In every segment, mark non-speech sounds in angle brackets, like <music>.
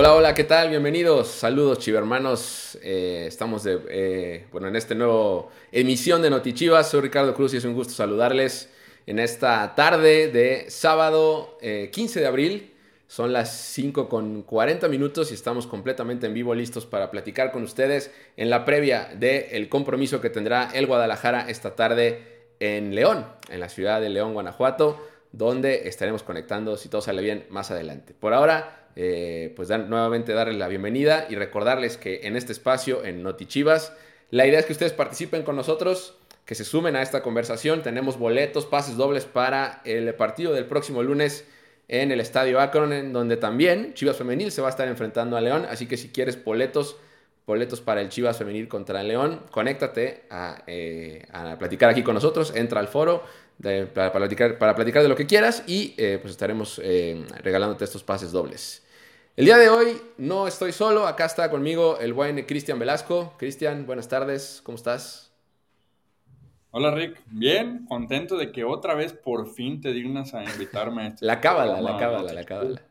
Hola, hola, ¿qué tal? Bienvenidos. Saludos, chivermanos. Eh, estamos de, eh, bueno, en esta nueva emisión de Notichivas. Soy Ricardo Cruz y es un gusto saludarles en esta tarde de sábado 15 eh, de abril. Son las 5 con 40 minutos y estamos completamente en vivo listos para platicar con ustedes en la previa del compromiso que tendrá el Guadalajara esta tarde en León, en la ciudad de León, Guanajuato, donde estaremos conectando, si todo sale bien, más adelante. Por ahora, eh, pues nuevamente darles la bienvenida y recordarles que en este espacio, en Notichivas, la idea es que ustedes participen con nosotros, que se sumen a esta conversación. Tenemos boletos, pases dobles para el partido del próximo lunes en el Estadio Akron, en donde también Chivas Femenil se va a estar enfrentando a León. Así que si quieres boletos, boletos para el Chivas Femenil contra el León, conéctate a, eh, platicar aquí con nosotros, entra al foro para, platicar, para, platicar, de lo que quieras y eh, pues estaremos regalándote estos pases dobles. El día de hoy no estoy solo, acá está conmigo el buen Cristian Velasco. Cristian, buenas tardes, ¿cómo estás? Hola Rick, bien, contento de que otra vez por fin te dignas a invitarme. A este la cábala, la cábala, la cábala.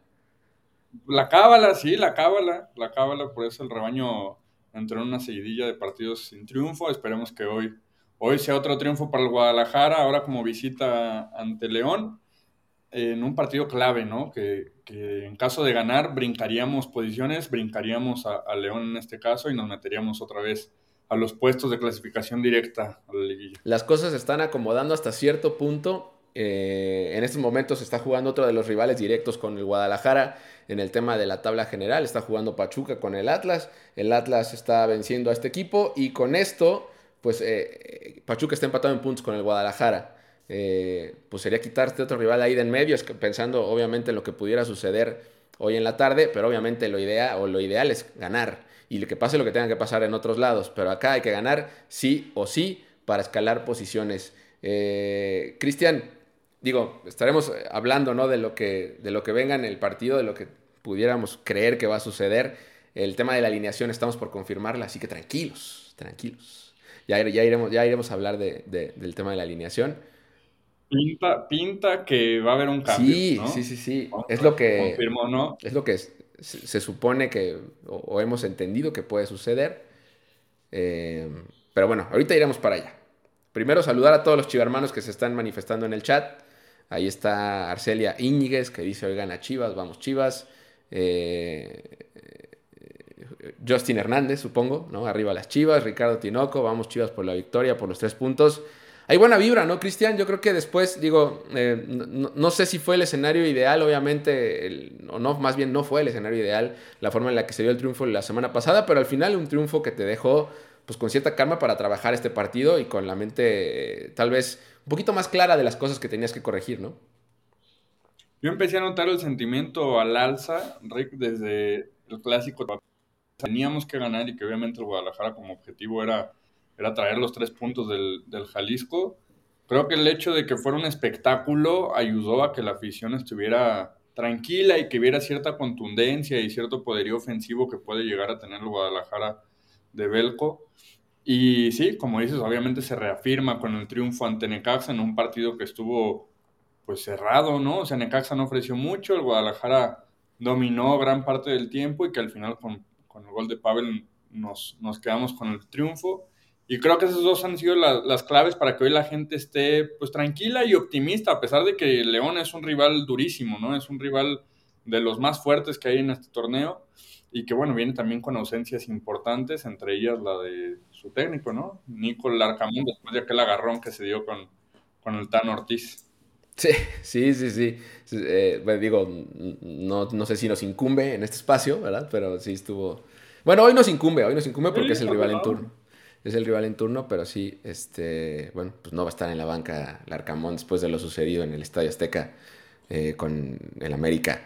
La cábala, sí, la cábala, la cábala, por eso el rebaño entró en una seguidilla de partidos sin triunfo. Esperemos que hoy, hoy sea otro triunfo para el Guadalajara, ahora como visita ante León en un partido clave, ¿no? Que, en caso de ganar brincaríamos posiciones, brincaríamos a, León en este caso y nos meteríamos otra vez a los puestos de clasificación directa a la liguilla. Las cosas se están acomodando hasta cierto punto. Eh, en estos momentos se está jugando otro de los rivales directos con el Guadalajara en el tema de la tabla general. Está jugando Pachuca con el Atlas. El Atlas está venciendo a este equipo y con esto, pues eh, Pachuca está empatado en puntos con el Guadalajara. Eh, pues sería quitarte otro rival ahí de en medio, pensando obviamente en lo que pudiera suceder hoy en la tarde, pero obviamente lo ideal, o lo ideal es ganar y que pase lo que tenga que pasar en otros lados, pero acá hay que ganar sí o sí para escalar posiciones. Eh, Cristian, digo, estaremos hablando ¿no? de, lo que, de lo que venga en el partido, de lo que pudiéramos creer que va a suceder. El tema de la alineación estamos por confirmarla, así que tranquilos, tranquilos. Ya, ya, iremos, ya iremos a hablar del tema de la alineación. Pinta, pinta que va a haber un cambio. Sí, sí, sí, sí. Es lo que. Confirmó, ¿no? Es lo que se, supone que. O, hemos entendido que puede suceder. Eh, pero bueno, ahorita iremos para allá. Primero saludar a todos los chivarmanos que se están manifestando en el chat. Ahí está Arcelia Íñiguez que dice: Oigan a Chivas, vamos Chivas. Eh, Justin Hernández, supongo, ¿no? Arriba las Chivas. Ricardo Tinoco, vamos Chivas por la victoria, por los tres puntos hay buena vibra, ¿no, Cristian? Yo creo que después, digo, eh, no, sé si fue el escenario ideal, obviamente, o no, más bien no fue el escenario ideal la forma en la que se dio el triunfo la semana pasada, pero al final un triunfo que te dejó pues con cierta calma para trabajar este partido y con la mente eh, tal vez un poquito más clara de las cosas que tenías que corregir, ¿no? Yo empecé a notar el sentimiento al alza, Rick, desde el clásico. Teníamos que ganar y que obviamente el Guadalajara como objetivo era era traer los tres puntos del, Jalisco. Creo que el hecho de que fuera un espectáculo ayudó a que la afición estuviera tranquila y que hubiera cierta contundencia y cierto poderío ofensivo que puede llegar a tener el Guadalajara de Belco. Y sí, como dices, obviamente se reafirma con el triunfo ante Necaxa en un partido que estuvo pues cerrado, ¿no? O sea, Necaxa no ofreció mucho, el Guadalajara dominó gran parte del tiempo y que al final con, el gol de Pavel nos, nos quedamos con el triunfo. Y creo que esas dos han sido las claves para que hoy la gente esté pues tranquila y optimista, a pesar de que León es un rival durísimo, ¿no? Es un rival de los más fuertes que hay en este torneo y que bueno, viene también con ausencias importantes, entre ellas la de su técnico, ¿no? Nico Larcamón, después de aquel agarrón que se dio con, con el Tan Ortiz. Sí, sí, sí, sí. Eh, digo, no, no sé si nos incumbe en este espacio, ¿verdad? Pero sí estuvo... Bueno, hoy nos incumbe, hoy nos incumbe porque es el rival en turno es el rival en turno, pero sí, este, bueno, pues no va a estar en la banca Larcamón después de lo sucedido en el Estadio Azteca eh, con el América.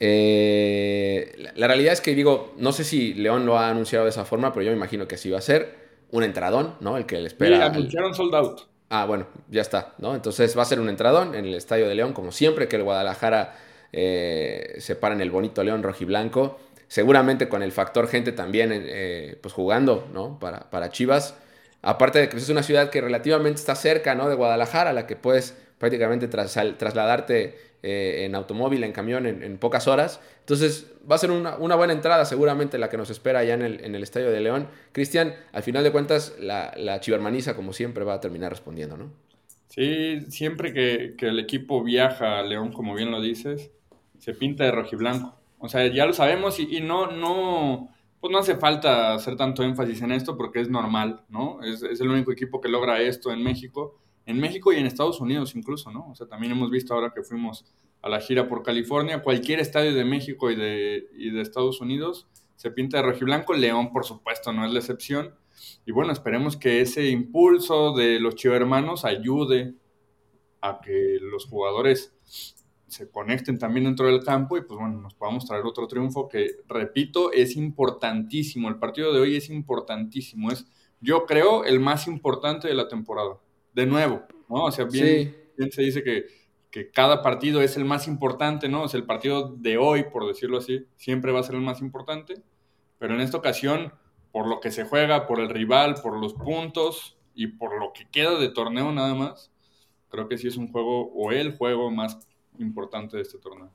Eh, la, realidad es que digo, no sé si León lo ha anunciado de esa forma, pero yo me imagino que así va a ser. Un entradón, ¿no? El que le espera. Sí, anunciaron sold out. Ah, bueno, ya está, ¿no? Entonces va a ser un entradón en el Estadio de León, como siempre que el Guadalajara eh, se para en el bonito León rojiblanco seguramente con el factor gente también eh, pues jugando, ¿no? Para, para Chivas. Aparte de que es una ciudad que relativamente está cerca, ¿no? De Guadalajara, a la que puedes prácticamente trasladarte eh, en automóvil, en camión, en, pocas horas. Entonces va a ser una, buena entrada seguramente la que nos espera allá en el, Estadio de León. Cristian, al final de cuentas, la, la chivermaniza, como siempre, va a terminar respondiendo, ¿no? Sí, siempre que, el equipo viaja a León, como bien lo dices, se pinta de rojiblanco. O sea, ya lo sabemos y, no, no, pues no hace falta hacer tanto énfasis en esto porque es normal, ¿no? Es, es, el único equipo que logra esto en México en México y en Estados Unidos incluso, ¿no? O sea, también hemos visto ahora que fuimos a la gira por California, cualquier estadio de México y de, de Estados Unidos se pinta de rojiblanco, León por supuesto no es la excepción, y bueno, esperemos que ese impulso de los chivermanos ayude a que los jugadores se conecten también dentro del campo y pues bueno, nos podamos traer otro triunfo que, repito, es importantísimo. El partido de hoy es importantísimo. Es, yo creo, el más importante de la temporada de nuevo, ¿no? O sea, bien, se dice que, cada partido es el más importante, ¿no? O sea, el partido de hoy, por decirlo así, siempre va a ser el más importante, pero en esta ocasión, por lo que se juega, por el rival, por los puntos y por lo que queda de torneo nada más, creo que sí es un juego o el juego más importante de este torneo.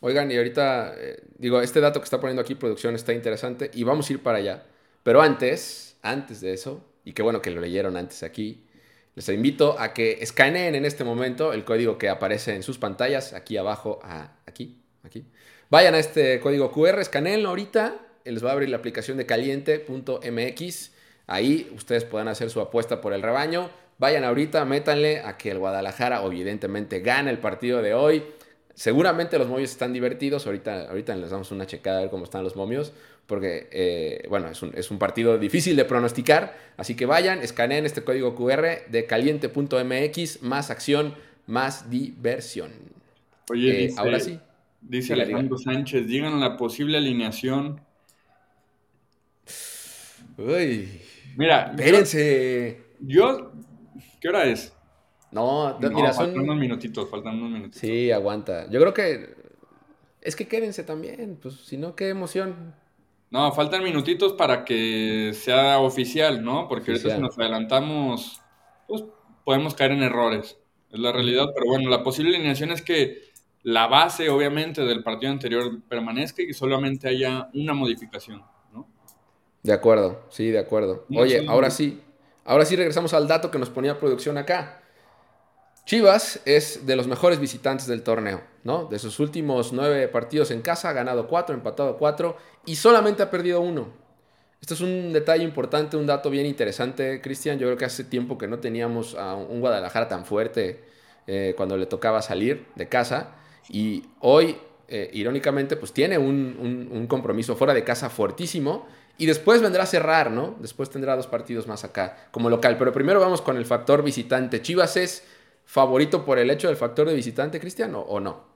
Oigan, y ahorita, eh, digo, este dato que está poniendo aquí producción está interesante y vamos a ir para allá. Pero antes, antes de eso, y qué bueno que lo leyeron antes aquí, les invito a que escaneen en este momento el código que aparece en sus pantallas, aquí abajo, aquí, aquí. Vayan a este código QR, escaneenlo ahorita, les va a abrir la aplicación de caliente.mx. Ahí ustedes puedan hacer su apuesta por el rebaño. Vayan ahorita, métanle a que el Guadalajara evidentemente gane el partido de hoy. Seguramente los momios están divertidos. Ahorita, ahorita les damos una checada a ver cómo están los momios porque, eh, bueno, es un, es un, partido difícil de pronosticar, así que vayan, escaneen este código QR de caliente.mx, más acción, más diversión. Oye, eh, ahora sí. Dice Alejandro Sánchez, digan la posible alineación. Uy. Mira, espérense. Yo, ¿qué hora es? No, mira, faltan unos minutitos, faltan unos minutitos. Sí, aguanta. Yo creo que es que quédense también, pues si no, qué emoción. No, faltan minutitos para que sea oficial, ¿no? Porque ahorita si nos adelantamos, pues podemos caer en errores. Es la realidad, pero bueno, la posible alineación es que la base, obviamente, del partido anterior permanezca y que solamente haya una modificación, ¿no? De acuerdo, sí, de acuerdo. Oye, ahora sí, ahora sí regresamos al dato que nos ponía producción acá. Chivas es de los mejores visitantes del torneo, ¿no? De sus últimos nueve partidos en casa, ha ganado cuatro, empatado cuatro y solamente ha perdido uno. Esto es un detalle importante, un dato bien interesante, Cristian. Yo creo que hace tiempo que no teníamos a un Guadalajara tan fuerte eh, cuando le tocaba salir de casa. Y hoy, eh, irónicamente, pues tiene un compromiso fuera de casa fuertísimo. Y después vendrá a cerrar, ¿no? Después tendrá dos partidos más acá como local. Pero primero vamos con el factor visitante. Chivas es favorito por el hecho del factor de visitante, Cristiano, o no?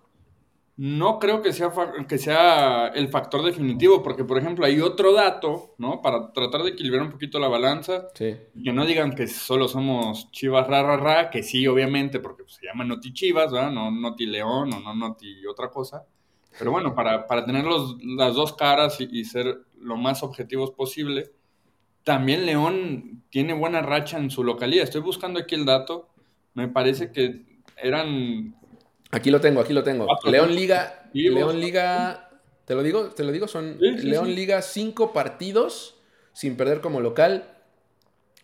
No creo que sea, que sea el factor definitivo, porque, por ejemplo, hay otro dato, ¿no? Para tratar de equilibrar un poquito la balanza. Sí. Que no digan que solo somos chivas ra, ra, ra, que sí, obviamente, porque se llama Noti Chivas, ¿verdad? No Noti León o no Noti otra cosa. Pero bueno, para, para tener las dos caras y, y ser lo más objetivos posible, también León tiene buena racha en su localidad. Estoy buscando aquí el dato me parece que eran... Aquí lo tengo, aquí lo tengo. León Liga, León Liga, te lo digo, te lo digo, son León Liga cinco partidos sin perder como local.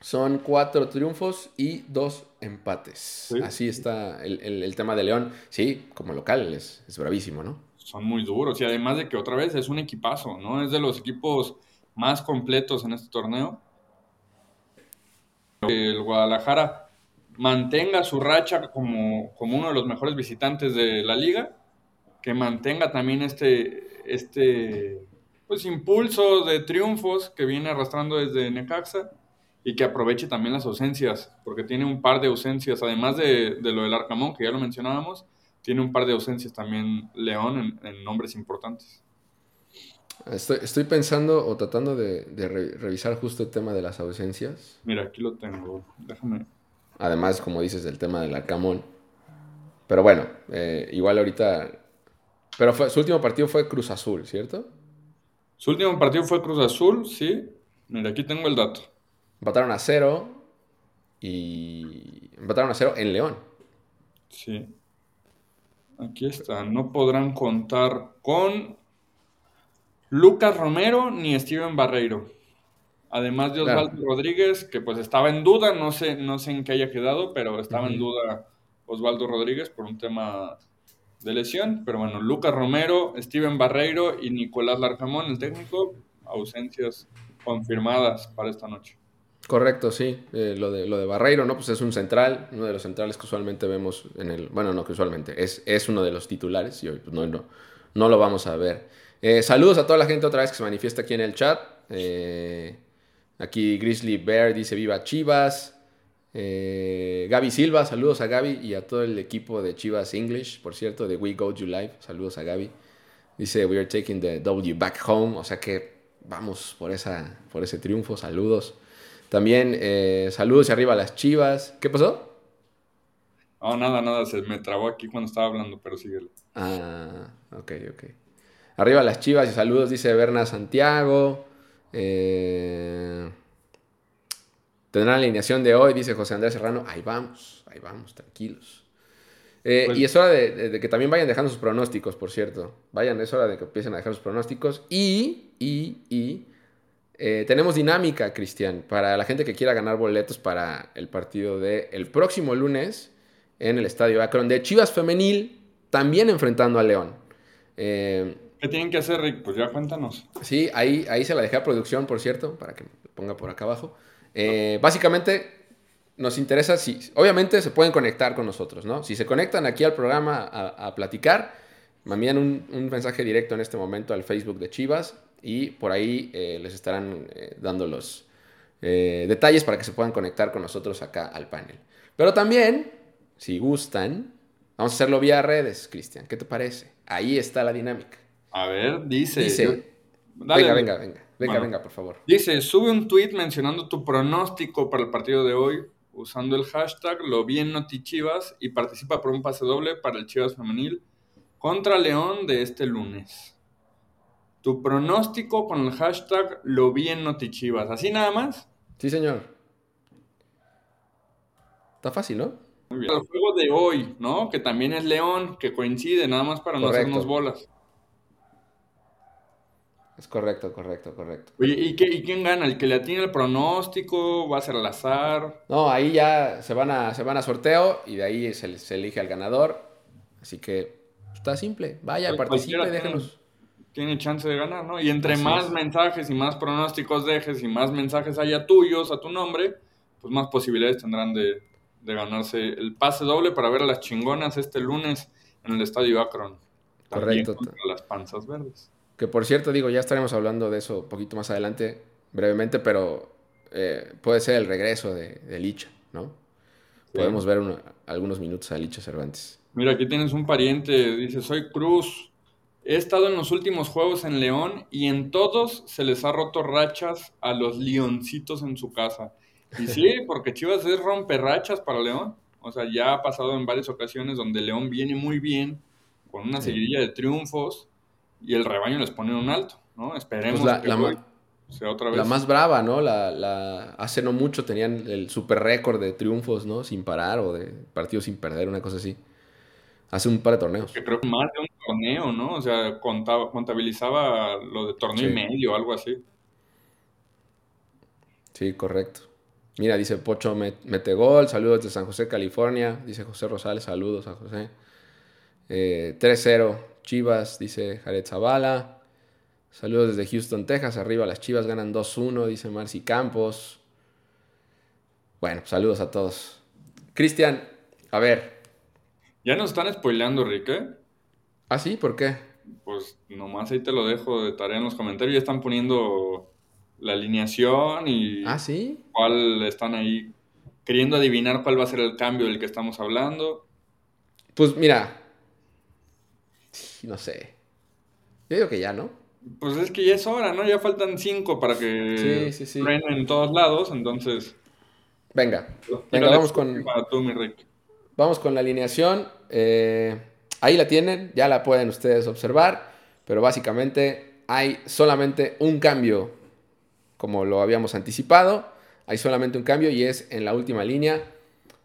Son cuatro triunfos y dos empates. Así está el, tema de León. Sí, como local es, es bravísimo, ¿no? Son muy duros y además de que otra vez es un equipazo, ¿no? Es de los equipos más completos en este torneo. El Guadalajara mantenga su racha como, uno de los mejores visitantes de la liga, que mantenga también este, este pues, impulso de triunfos que viene arrastrando desde Necaxa y que aproveche también las ausencias, porque tiene un par de ausencias, además de, lo del Arcamón, que ya lo mencionábamos, tiene un par de ausencias también León en, nombres importantes. Estoy, pensando o tratando de, revisar justo el tema de las ausencias. Mira, aquí lo tengo. Déjame. Además, como dices, del tema del Arcamón. Pero bueno, eh, igual ahorita. Pero fue, su último partido fue Cruz Azul, ¿cierto? Su último partido fue Cruz Azul, sí. Mira, aquí tengo el dato. Empataron a cero y. Empataron a cero en León. Sí. Aquí está. No podrán contar con Lucas Romero ni Steven Barreiro. Además de Osvaldo Rodríguez, que pues estaba en duda, no sé, no sé en qué haya quedado, pero estaba en duda Osvaldo Rodríguez por un tema de lesión. Pero bueno, Lucas Romero, Steven Barreiro y Nicolás Larcamón, el técnico, ausencias confirmadas para esta noche. Correcto, sí. Eh, lo, de, lo de Barreiro, ¿no? Pues es un central, uno de los centrales que usualmente vemos en el. Bueno, no que usualmente, es, es uno de los titulares y hoy pues, no, no, no lo vamos a ver. Eh, saludos a toda la gente otra vez que se manifiesta aquí en el chat. Eh, aquí Grizzly Bear dice: Viva Chivas. Gaby Silva, saludos a Gaby y a todo el equipo de Chivas English, por cierto, de We Go You Live. Saludos a Gaby. Dice: We are taking the W back home. O sea que vamos por, esa, por ese triunfo. Saludos. También eh, saludos y arriba a las chivas. ¿Qué pasó? No, nada, nada, se me trabó aquí cuando estaba hablando, pero síguelo. Ah, ok, ok. Arriba a las chivas y saludos, dice Berna Santiago. Eh, tendrán la alineación de hoy, dice José Andrés Serrano. Ahí vamos, ahí vamos, tranquilos. Eh, pues y es hora de, de, que también vayan dejando sus pronósticos, por cierto. Vayan, es hora de que empiecen a dejar sus pronósticos. Y, y, y eh, tenemos dinámica, Cristian, para la gente que quiera ganar boletos para el partido del el próximo lunes en el Estadio Akron de Chivas Femenil, también enfrentando a León. Eh, ¿Qué tienen que hacer, Rick? Pues ya cuéntanos. Sí, ahí, ahí se la dejé a producción, por cierto, para que me ponga por acá abajo. Eh, básicamente, nos interesa si, obviamente se pueden conectar con nosotros, ¿no? Si se conectan aquí al programa a, platicar, me envían un, un mensaje directo en este momento al Facebook de Chivas y por ahí eh, les estarán eh, dando los eh, detalles para que se puedan conectar con nosotros acá al panel. Pero también, si gustan, vamos a hacerlo vía redes, Cristian. ¿Qué te parece? Ahí está la dinámica. A ver, dice. Dice. venga, venga, venga. Venga, venga, por favor. Dice, sube un tweet mencionando tu pronóstico para el partido de hoy usando el hashtag lo bien notichivas y participa por un pase doble para el Chivas femenil contra León de este lunes. Tu pronóstico con el hashtag lo vi en Notichivas. ¿Así nada más? Sí, señor. Está fácil, ¿no? Muy bien. El juego de hoy, ¿no? Que también es León, que coincide, nada más para no hacernos bolas. Es correcto, correcto, correcto. Oye, ¿y, quién gana? ¿El que le atiene el pronóstico? ¿Va a ser al azar? No, ahí ya se van a, se van a sorteo y de ahí se, se elige al ganador. Así que está simple. Vaya, participe y déjenos tiene chance de ganar, ¿no? Y entre más mensajes y más pronósticos dejes y más mensajes haya tuyos a tu nombre, pues más posibilidades tendrán de, ganarse el pase doble para ver a las chingonas este lunes en el Estadio Akron. Correcto. las panzas verdes. Que por cierto, digo, ya estaremos hablando de eso un poquito más adelante, brevemente, pero eh, puede ser el regreso de, Licha, ¿no? Podemos ver algunos minutos a Licha Cervantes. Mira, aquí tienes un pariente, dice, soy Cruz, He estado en los últimos juegos en León y en todos se les ha roto rachas a los leoncitos en su casa. Y sí, <laughs> porque Chivas es rachas para León. O sea, ya ha pasado en varias ocasiones donde León viene muy bien, con una seguidilla de triunfos, y el rebaño les pone un alto, ¿no? Esperemos pues que la, sea otra vez. La más brava, ¿no? La, hace no mucho tenían el super récord de triunfos, ¿no? Sin parar o de partidos sin perder, una cosa así. Hace un par de torneos. Que creo que más de un torneo, ¿no? O sea, contaba, contabilizaba lo de torneo y medio, algo así. Sí, correcto. Mira, dice Pocho mete gol, saludos de San José, California. Dice José Rosales, saludos a José. 3-0, eh, Chivas, dice Jared Zavala. Saludos desde Houston, Texas. Arriba las Chivas ganan 2-1, dice Marci Campos. Bueno, saludos a todos. Cristian, a ver. Ya nos están spoileando, Rick, ¿eh? ¿Ah, sí? ¿Por qué? Pues nomás ahí te lo dejo de tarea en los comentarios. Ya están poniendo la alineación y ¿Ah, sí? cuál están ahí queriendo adivinar cuál va a ser el cambio del que estamos hablando. Pues mira, no sé. Yo digo que ya, ¿no? Pues es que ya es hora, ¿no? Ya faltan cinco para que sí, sí, en todos lados, entonces. Venga, venga, vamos con. Vamos con la alineación. Eh, Ahí la tienen, ya la pueden ustedes observar, pero básicamente hay solamente un cambio, como lo habíamos anticipado, hay solamente un cambio y es en la última línea.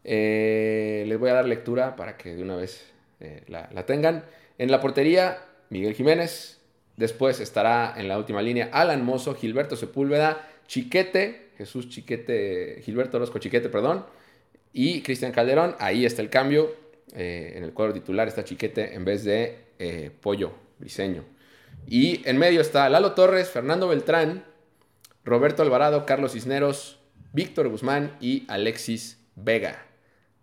Eh, les voy a dar lectura para que de una vez eh, la, la tengan. En la portería, Miguel Jiménez. Después estará en la última línea Alan Mozo, Gilberto Sepúlveda, Chiquete, Jesús Chiquete, Gilberto Orozco Chiquete, perdón, y Cristian Calderón. Ahí está el cambio. Eh, en el cuadro titular está Chiquete en vez de eh, Pollo Briseño. Y en medio está Lalo Torres, Fernando Beltrán, Roberto Alvarado, Carlos Cisneros, Víctor Guzmán y Alexis Vega.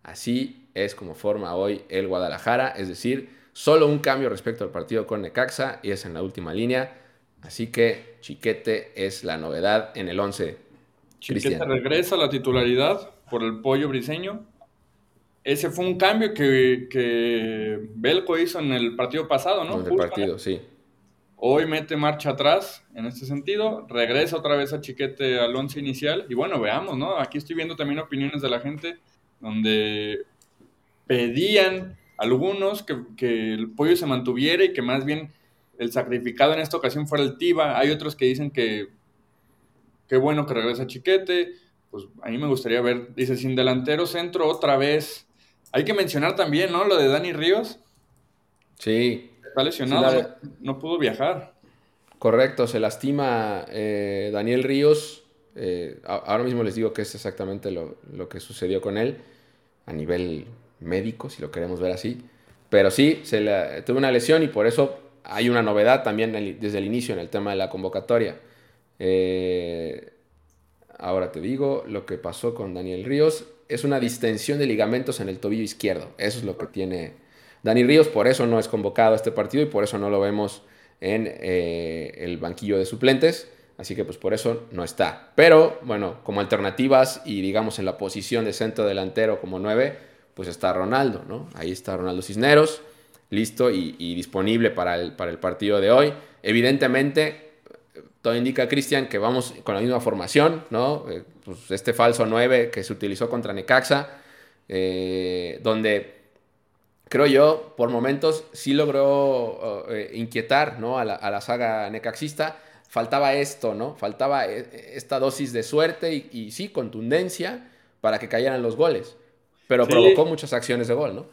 Así es como forma hoy el Guadalajara, es decir, Solo un cambio respecto al partido con Necaxa y es en la última línea. Así que Chiquete es la novedad en el 11. Chiquete regresa a la titularidad por el pollo briseño. Ese fue un cambio que, que Belco hizo en el partido pasado, ¿no? En el partido, sí. Hoy mete marcha atrás en este sentido, regresa otra vez a Chiquete al once inicial y bueno, veamos, ¿no? Aquí estoy viendo también opiniones de la gente donde pedían algunos que, el pollo se mantuviera y que más bien el sacrificado en esta ocasión fuera el Tiba. Hay otros que dicen que qué bueno que regresa Chiquete. Pues a mí me gustaría ver, dice, sin delantero centro otra vez. Hay que mencionar también, ¿no? Lo de Dani Ríos. Sí. Está lesionado, no, pudo viajar. Correcto, se lastima eh, Daniel Ríos. Eh, ahora mismo les digo que es exactamente lo, lo que sucedió con él a nivel médico, si lo queremos ver así. Pero sí, se le, tuvo una lesión y por eso hay una novedad también desde el inicio en el tema de la convocatoria. Eh, ahora te digo, lo que pasó con Daniel Ríos es una distensión de ligamentos en el tobillo izquierdo. Eso es lo que tiene Dani Ríos, por eso no es convocado a este partido y por eso no lo vemos en eh, el banquillo de suplentes. Así que pues por eso no está. Pero bueno, como alternativas y digamos en la posición de centro delantero como 9, pues está Ronaldo, ¿no? Ahí está Ronaldo Cisneros, listo y, disponible para el, para el partido de hoy. Evidentemente, todo indica, Cristian, que vamos con la misma formación, ¿no? Eh, pues este falso 9 que se utilizó contra Necaxa, eh, donde creo yo, por momentos, sí logró eh, inquietar ¿no? a, la, saga necaxista. Faltaba esto, ¿no? Faltaba esta dosis de suerte y, y sí, contundencia para que cayeran los goles. Pero provocó muchas acciones de gol, ¿no?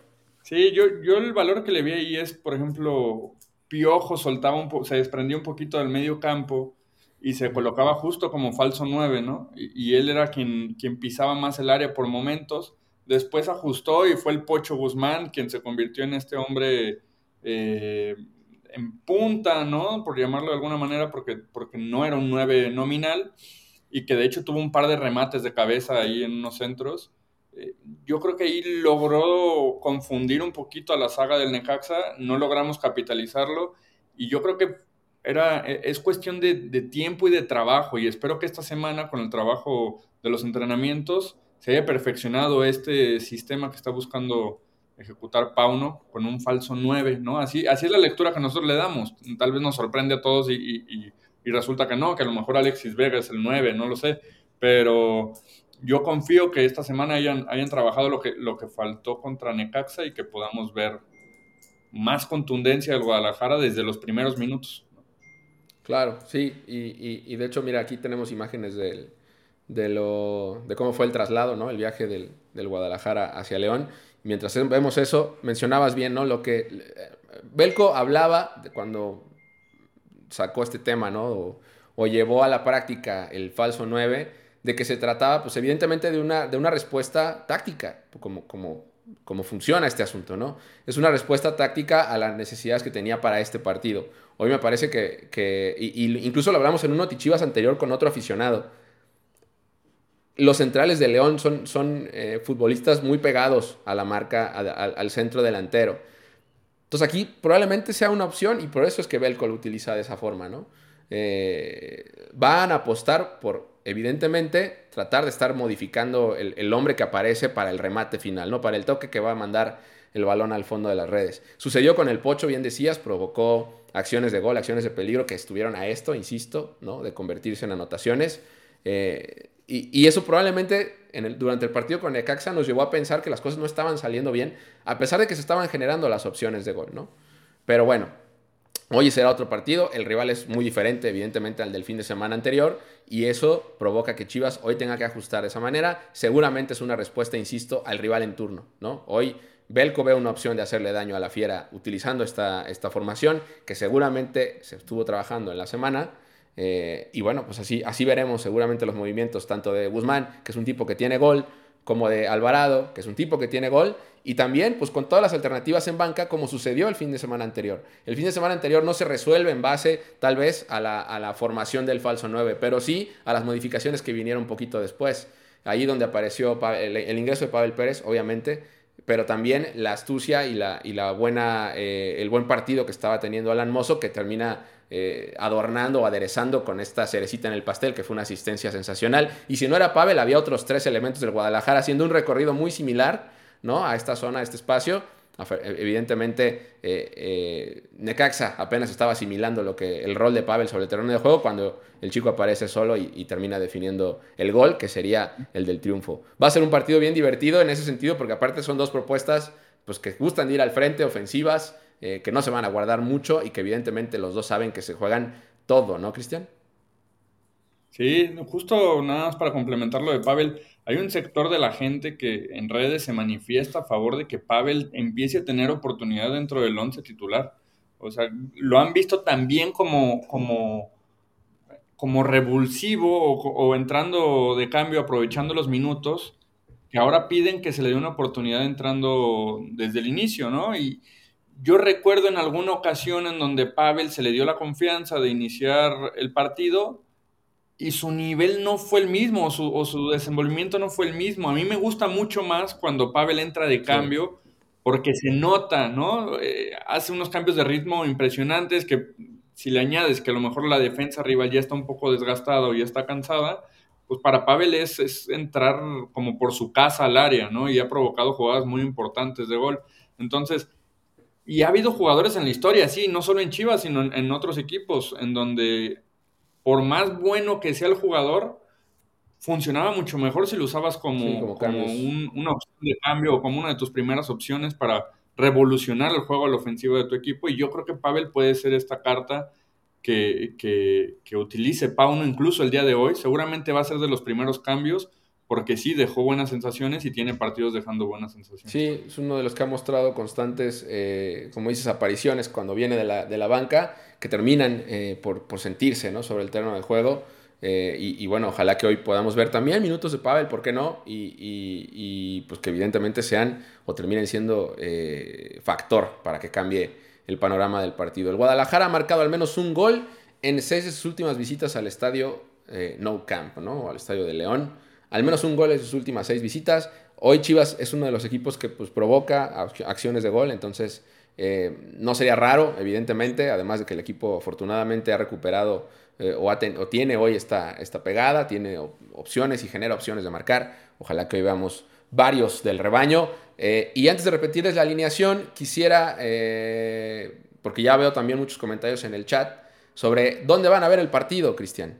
Sí, yo, yo el valor que le vi ahí es, por ejemplo, Piojo soltaba un se desprendía un poquito del medio campo y se colocaba justo como falso 9, ¿no? Y, él era quien, quien pisaba más el área por momentos. Después ajustó y fue el Pocho Guzmán quien se convirtió en este hombre eh, en punta, ¿no? Por llamarlo de alguna manera, porque, porque no era un 9 nominal y que de hecho tuvo un par de remates de cabeza ahí en unos centros eh, yo creo que ahí logró confundir un poquito a la saga del Necaxa, no logramos capitalizarlo y yo creo que era, e, es cuestión de, tiempo y de trabajo y espero que esta semana con el trabajo de los entrenamientos se haya perfeccionado este sistema que está buscando ejecutar Pauno con un falso 9, ¿no? Así, así es la lectura que nosotros le damos. Tal vez nos sorprende a todos y, y, resulta que no, que a lo mejor Alexis Vega es el 9, no lo sé, pero yo confío que esta semana hayan, hayan trabajado lo que, lo que faltó contra Necaxa y que podamos ver más contundencia del Guadalajara desde los primeros minutos. Claro, sí, y, de hecho, mira, aquí tenemos imágenes de, lo, de cómo fue el traslado, ¿no? El viaje del, Guadalajara hacia León. Mientras vemos eso, mencionabas bien, ¿no? Lo que eh, Belco hablaba de cuando sacó este tema, ¿no? O, o llevó a la práctica el falso 9 de que se trataba, pues evidentemente, de una, de una respuesta táctica, como, como, como funciona este asunto, ¿no? Es una respuesta táctica a las necesidades que tenía para este partido. Hoy me parece que, que incluso lo hablamos en un Notichivas anterior con otro aficionado. Los centrales de León son, son eh, futbolistas muy pegados a la marca, al centro delantero. Entonces aquí probablemente sea una opción y por eso es que Belco lo utiliza de esa forma, ¿no? Eh, van a apostar por evidentemente, tratar de estar modificando el, hombre que aparece para el remate final, ¿no? Para el toque que va a mandar el balón al fondo de las redes. Sucedió con el Pocho, bien decías, provocó acciones de gol, acciones de peligro que estuvieron a esto, insisto, ¿no? De convertirse en anotaciones. Eh, y, eso probablemente en el, durante el partido con Necaxa nos llevó a pensar que las cosas no estaban saliendo bien, a pesar de que se estaban generando las opciones de gol, ¿no? Pero bueno, Hoy será otro partido, el rival es muy diferente evidentemente al del fin de semana anterior y eso provoca que Chivas hoy tenga que ajustar de esa manera. Seguramente es una respuesta, insisto, al rival en turno, ¿no? Hoy Belco ve una opción de hacerle daño a la fiera utilizando esta, esta formación que seguramente se estuvo trabajando en la semana. Eh, y bueno, pues así, así veremos seguramente los movimientos tanto de Guzmán, que es un tipo que tiene gol, como de Alvarado, que es un tipo que tiene gol, y también pues con todas las alternativas en banca como sucedió el fin de semana anterior. El fin de semana anterior no se resuelve en base tal vez a la, formación del falso 9, pero sí a las modificaciones que vinieron un poquito después. Ahí donde apareció el, ingreso de Pavel Pérez, obviamente, pero también la astucia y, la, y la buena, eh, el buen partido que estaba teniendo Alan Mozo, que termina eh, adornando o aderezando con esta cerecita en el pastel, que fue una asistencia sensacional. Y si no era Pavel, había otros tres elementos del Guadalajara haciendo un recorrido muy similar ¿no? a esta zona, a este espacio. Evidentemente, eh, eh, Necaxa apenas estaba asimilando lo que, el rol de Pavel sobre el terreno de juego cuando el chico aparece solo y, termina definiendo el gol, que sería el del triunfo. Va a ser un partido bien divertido en ese sentido, porque aparte son dos propuestas pues, que gustan de ir al frente, ofensivas, eh, que no se van a guardar mucho y que evidentemente los dos saben que se juegan todo, ¿no, Cristian? Sí, justo nada más para complementar lo de Pavel, hay un sector de la gente que en redes se manifiesta a favor de que Pavel empiece a tener oportunidad dentro del once titular. O sea, lo han visto también como, como, como revulsivo o, o entrando de cambio, aprovechando los minutos, que ahora piden que se le dé una oportunidad entrando desde el inicio, ¿no? Y, yo recuerdo en alguna ocasión en donde Pavel se le dio la confianza de iniciar el partido y su nivel no fue el mismo o su, desenvolvimiento no fue el mismo. A mí me gusta mucho más cuando Pavel entra de cambio porque se nota, ¿no? Eh, hace unos cambios de ritmo impresionantes que si le añades que a lo mejor la defensa rival ya está un poco desgastada o ya está cansada, pues para Pavel es, es entrar como por su casa al área, ¿no? Y ha provocado jugadas muy importantes de gol. Entonces, y ha habido jugadores en la historia, sí, no solo en Chivas, sino en, otros equipos, en donde por más bueno que sea el jugador, funcionaba mucho mejor si lo usabas como, como, una opción de cambio o como una de tus primeras opciones para revolucionar el juego al ofensivo de tu equipo. Y yo creo que Pavel puede ser esta carta que, que, que utilice Pauno incluso el día de hoy. Seguramente va a ser de los primeros cambios porque sí dejó buenas sensaciones y tiene partidos dejando buenas sensaciones. Sí, es uno de los que ha mostrado constantes, eh, como dices, apariciones cuando viene de la, de la banca, que terminan eh, por, por, sentirse ¿no? sobre el terreno de juego. Eh, y, bueno, ojalá que hoy podamos ver también minutos de Pavel, ¿por qué no? Y, y, pues que evidentemente sean o terminen siendo factor para que cambie el panorama del partido. El Guadalajara ha marcado al menos un gol en seis de sus últimas visitas al estadio No Camp, ¿no? O al estadio de León al menos un gol en sus últimas seis visitas. Hoy Chivas es uno de los equipos que pues, provoca acciones de gol, entonces eh, no sería raro, evidentemente, además de que el equipo afortunadamente ha recuperado eh, o, tiene hoy esta, esta pegada, tiene opciones y genera opciones de marcar. Ojalá que hoy veamos varios del rebaño. Eh, y antes de repetirles la alineación, quisiera, porque ya veo también muchos comentarios en el chat, sobre dónde van a ver el partido, Cristian.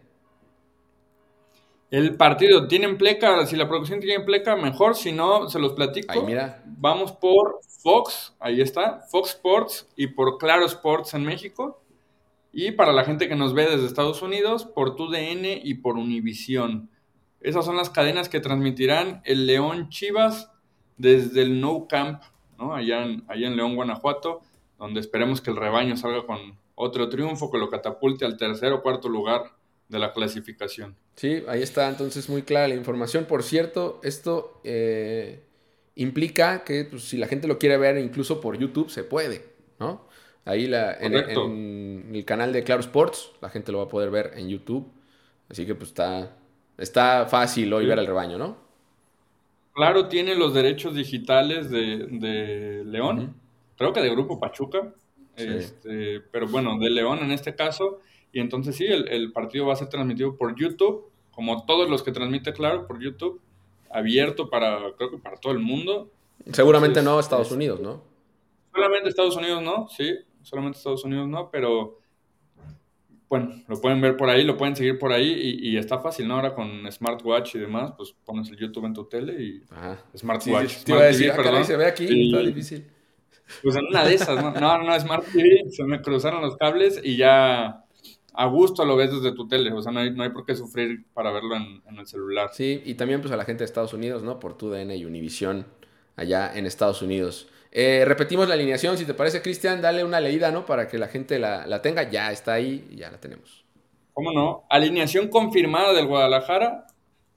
El partido, ¿tienen pleca? Si la producción tiene pleca, mejor. Si no, se los platico. Mira. Vamos por Fox, ahí está, Fox Sports y por Claro Sports en México. Y para la gente que nos ve desde Estados Unidos, por TUDN y por Univisión. Esas son las cadenas que transmitirán el León Chivas desde el No Camp, ¿no? allá, en, allá en León, Guanajuato, donde esperemos que el rebaño salga con otro triunfo que lo catapulte al tercer o cuarto lugar de la clasificación. Sí, ahí está entonces muy clara la información. Por cierto, esto eh, implica que pues, si la gente lo quiere ver incluso por YouTube, se puede, ¿no? Ahí la, en, el canal de Claro Sports, la gente lo va a poder ver en YouTube. Así que pues está, está fácil hoy ver el rebaño, ¿no? Claro, tiene los derechos digitales de, León, creo que de Grupo Pachuca, este, pero bueno, de León en este caso. Y entonces sí, el, partido va a ser transmitido por YouTube, como todos los que transmite Claro, por YouTube, abierto para, creo que para todo el mundo. Seguramente no Estados Unidos, ¿no? Solamente Estados Unidos no, sí, solamente Estados Unidos no, pero bueno, lo pueden ver por ahí, lo pueden seguir por ahí y, está fácil, ¿no? Ahora con smartwatch y demás, pues pones el YouTube en tu tele y smartwatch. te iba a decir, ah, se ve aquí, está difícil. Pues en una de esas, ¿no? No, no, Smart TV, se me cruzaron los cables y ya a gusto lo ves desde tu tele, o sea, no hay, no hay por qué sufrir para verlo en, en, el celular. Sí, y también pues a la gente de Estados Unidos, ¿no? Por TUDN y Univision allá en Estados Unidos. Eh, repetimos la alineación, si te parece, Cristian, dale una leída, ¿no? Para que la gente la, la tenga, ya está ahí ya la tenemos. ¿Cómo no? Alineación confirmada del Guadalajara.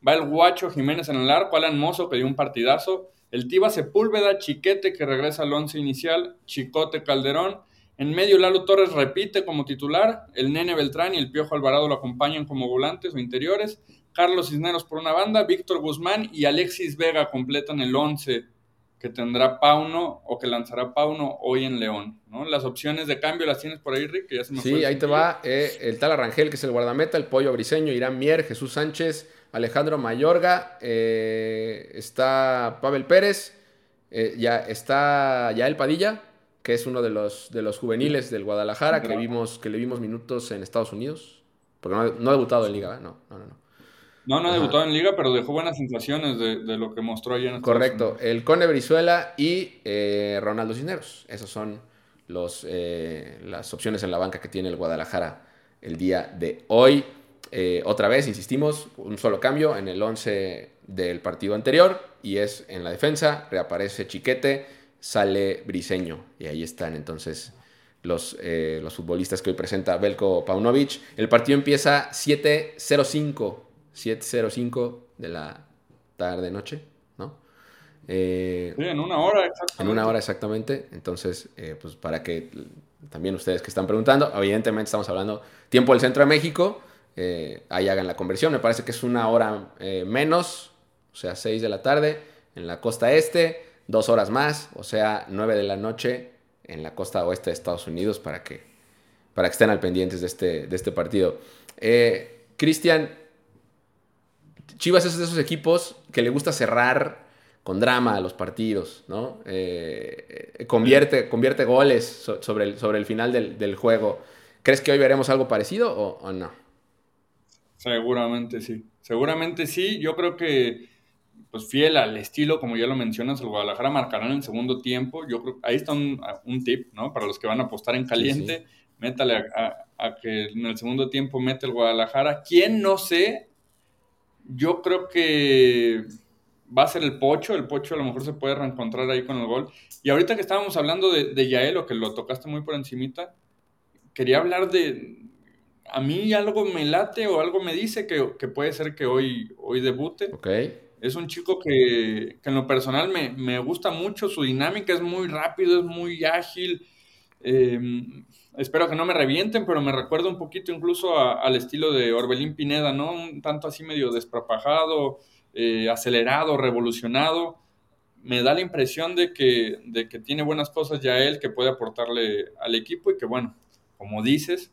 Va el Guacho Jiménez en el arco, Alan Mozo que dio un partidazo, el Tiba Sepúlveda, Chiquete que regresa al once inicial, Chicote Calderón, en medio Lalo Torres repite como titular, el Nene Beltrán y el Piojo Alvarado lo acompañan como volantes o interiores, Carlos Cisneros por una banda, Víctor Guzmán y Alexis Vega completan el once que tendrá Pauno o que lanzará Pauno hoy en León. ¿no? Las opciones de cambio las tienes por ahí, Rick, ya se me Sí, ahí te va eh, el tal Arrangel, que es el guardameta, el Pollo Briseño, Irán Mier, Jesús Sánchez, Alejandro Mayorga, eh, está Pavel Pérez, eh, ya está Yael Padilla, que es uno de los, de los juveniles del Guadalajara, que, vimos, que le vimos minutos en Estados Unidos, porque no, ha debutado en Liga, no, no, no. No, no ha debutado en Liga, pero dejó buenas sensaciones de, lo que mostró ayer en Correcto, el Cone Brizuela y eh, Ronaldo Cisneros. Esas son los, las opciones en la banca que tiene el Guadalajara el día de hoy. Eh, otra vez, insistimos, un solo cambio en el 11 del partido anterior y es en la defensa, reaparece Chiquete, sale Briseño y ahí están entonces los, eh, los futbolistas que hoy presenta Belko Paunovic. El partido empieza 7.05, 7.05 de la tarde-noche, ¿no? Eh, sí, en una hora exactamente. En una hora exactamente, entonces, pues para que también ustedes que están preguntando, evidentemente estamos hablando tiempo del centro de México, eh, ahí hagan la conversión. Me parece que es una hora eh, menos, o sea, 6 de la tarde en la costa este, dos horas más, o sea, 9 de la noche en la costa oeste de Estados Unidos para que, para que estén al pendientes de este, de este partido. Eh, Cristian, Chivas es de esos equipos que le gusta cerrar con drama a los partidos, ¿no? convierte, convierte goles sobre, el, sobre el final del, juego. ¿Crees que hoy veremos algo parecido o no? Seguramente sí. Seguramente sí. Yo creo que, pues fiel al estilo, como ya lo mencionas, el Guadalajara marcará en el segundo tiempo. Yo creo ahí está un, tip, ¿no? Para los que van a apostar en caliente, métale a, que en el segundo tiempo mete el Guadalajara. ¿Quién no sé? Yo creo que va a ser el Pocho. El Pocho a lo mejor se puede reencontrar ahí con el gol. Y ahorita que estábamos hablando de, de Yael, o que lo tocaste muy por encimita, quería hablar de, a mí algo me late o algo me dice que, puede ser que hoy, hoy debute. Es un chico que, en lo personal me, gusta mucho, su dinámica es muy rápido, es muy ágil. Em, espero que no me revienten, pero me recuerda un poquito incluso al estilo de Orbelín Pineda, ¿no? Un tanto así medio despropajado, eh, acelerado, revolucionado. Me da la impresión de que, de que tiene buenas cosas ya él, que puede aportarle al equipo y que, bueno, como dices,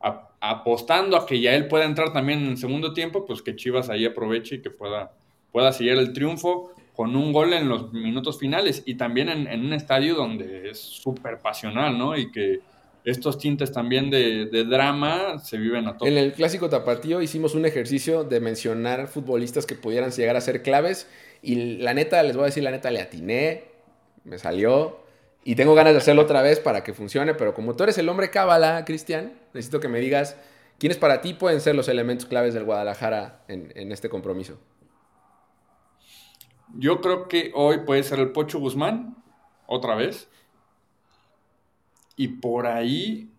apostando a que ya él pueda entrar también en el segundo tiempo, pues que Chivas ahí aproveche y que pueda, pueda seguir el triunfo con un gol en los minutos finales y también en, un estadio donde es súper pasional, ¿no? Y que estos tintes también de, drama se viven a todos. En el clásico tapatío hicimos un ejercicio de mencionar futbolistas que pudieran llegar a ser claves y la neta, les voy a decir la neta, le atiné, me salió y tengo ganas de hacerlo otra vez para que funcione, pero como tú eres el hombre cábala, Cristian, necesito que me digas quiénes para ti pueden ser los elementos claves del Guadalajara en, este compromiso. Yo creo que hoy puede ser el Pocho Guzmán, otra vez. Y por ahí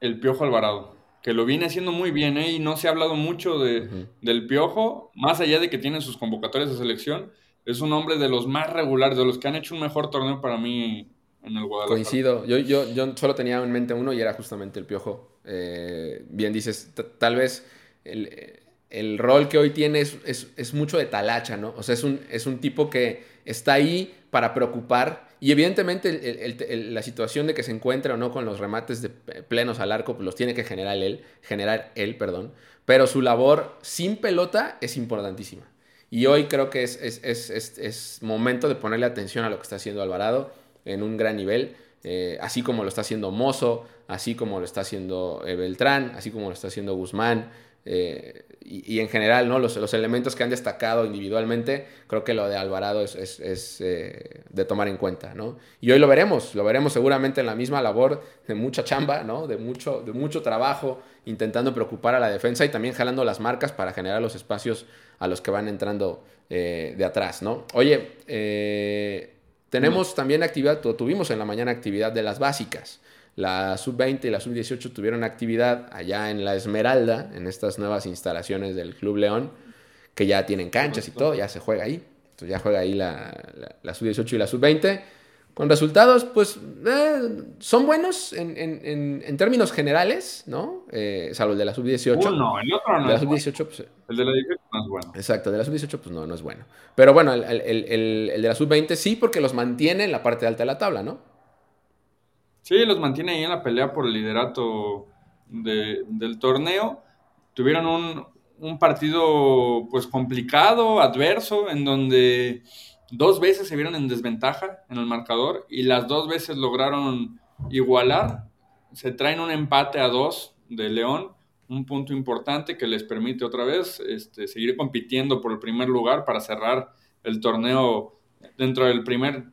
el Piojo Alvarado, que lo viene haciendo muy bien, ¿eh? y no se ha hablado mucho de, del Piojo, más allá de que tiene sus convocatorias de selección es un hombre de los más regulares, de los que han hecho un mejor torneo para mí en el Guadalajara. Coincido. Yo, yo, yo solo tenía en mente uno y era justamente el Piojo. Eh, bien dices, tal vez el, rol que hoy tiene es, mucho de talacha, ¿no? O sea, es un, es un tipo que está ahí para preocupar. Y evidentemente la situación de que se encuentre o no con los remates de plenos al arco, pues los tiene que generar él, generar él, perdón. Pero su labor sin pelota es importantísima. Y hoy creo que es, es, momento de ponerle atención a lo que está haciendo Alvarado en un gran nivel, eh, así como lo está haciendo Mozo, así como lo está haciendo eh, Beltrán, así como lo está haciendo Guzmán. Eh, y, en general, ¿no? Los, los, elementos que han destacado individualmente, creo que lo de Alvarado es, es, de tomar en cuenta, ¿no? Y hoy lo veremos, lo veremos seguramente en la misma labor de mucha chamba, ¿no? De mucho, de mucho trabajo, intentando preocupar a la defensa y también jalando las marcas para generar los espacios a los que van entrando eh, de atrás, ¿no? Oye, tenemos también actividad, tuvimos en la mañana actividad de las básicas. La sub-20 y la sub-18 tuvieron actividad allá en la Esmeralda, en estas nuevas instalaciones del Club León, que ya tienen canchas y todo, ya se juega ahí. Entonces ya juega ahí la, la, sub-18 y la sub-20. Con resultados, pues, eh, son buenos en, en, en, términos generales, ¿no? Eh, salvo el de la sub-18. no, el otro no. De la sub-18, pues, El de la 18 no es bueno. Exacto, de la sub-18, pues no, no es bueno. Pero bueno, el, el, el de la sub-20 sí, porque los mantiene en la parte alta de la tabla, ¿no? Sí, los mantiene ahí en la pelea por el liderato del torneo. Tuvieron un, un, partido pues complicado, adverso, en donde dos veces se vieron en desventaja en el marcador y las dos veces lograron igualar. Se traen un empate a dos de León, un punto importante que les permite otra vez este, seguir compitiendo por el primer lugar para cerrar el torneo dentro del primer,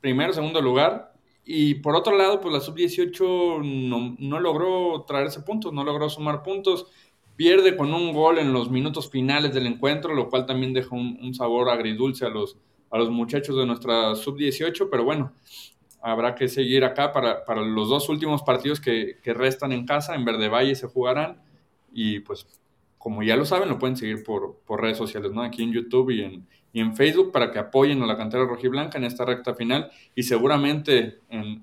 primer segundo lugar y por otro lado, pues la sub-18 no, no, logró traerse puntos, no logró sumar puntos. Pierde con un gol en los minutos finales del encuentro, lo cual también deja un, sabor agridulce a los, a los muchachos de nuestra sub-18. Pero bueno, habrá que seguir acá para, para los dos últimos partidos que, que, restan en casa. En Verde Valle se jugarán. Y pues, como ya lo saben, lo pueden seguir por, por redes sociales, ¿no? Aquí en YouTube y en, y en Facebook para que apoyen a la cantera rojiblanca en esta recta final y seguramente en,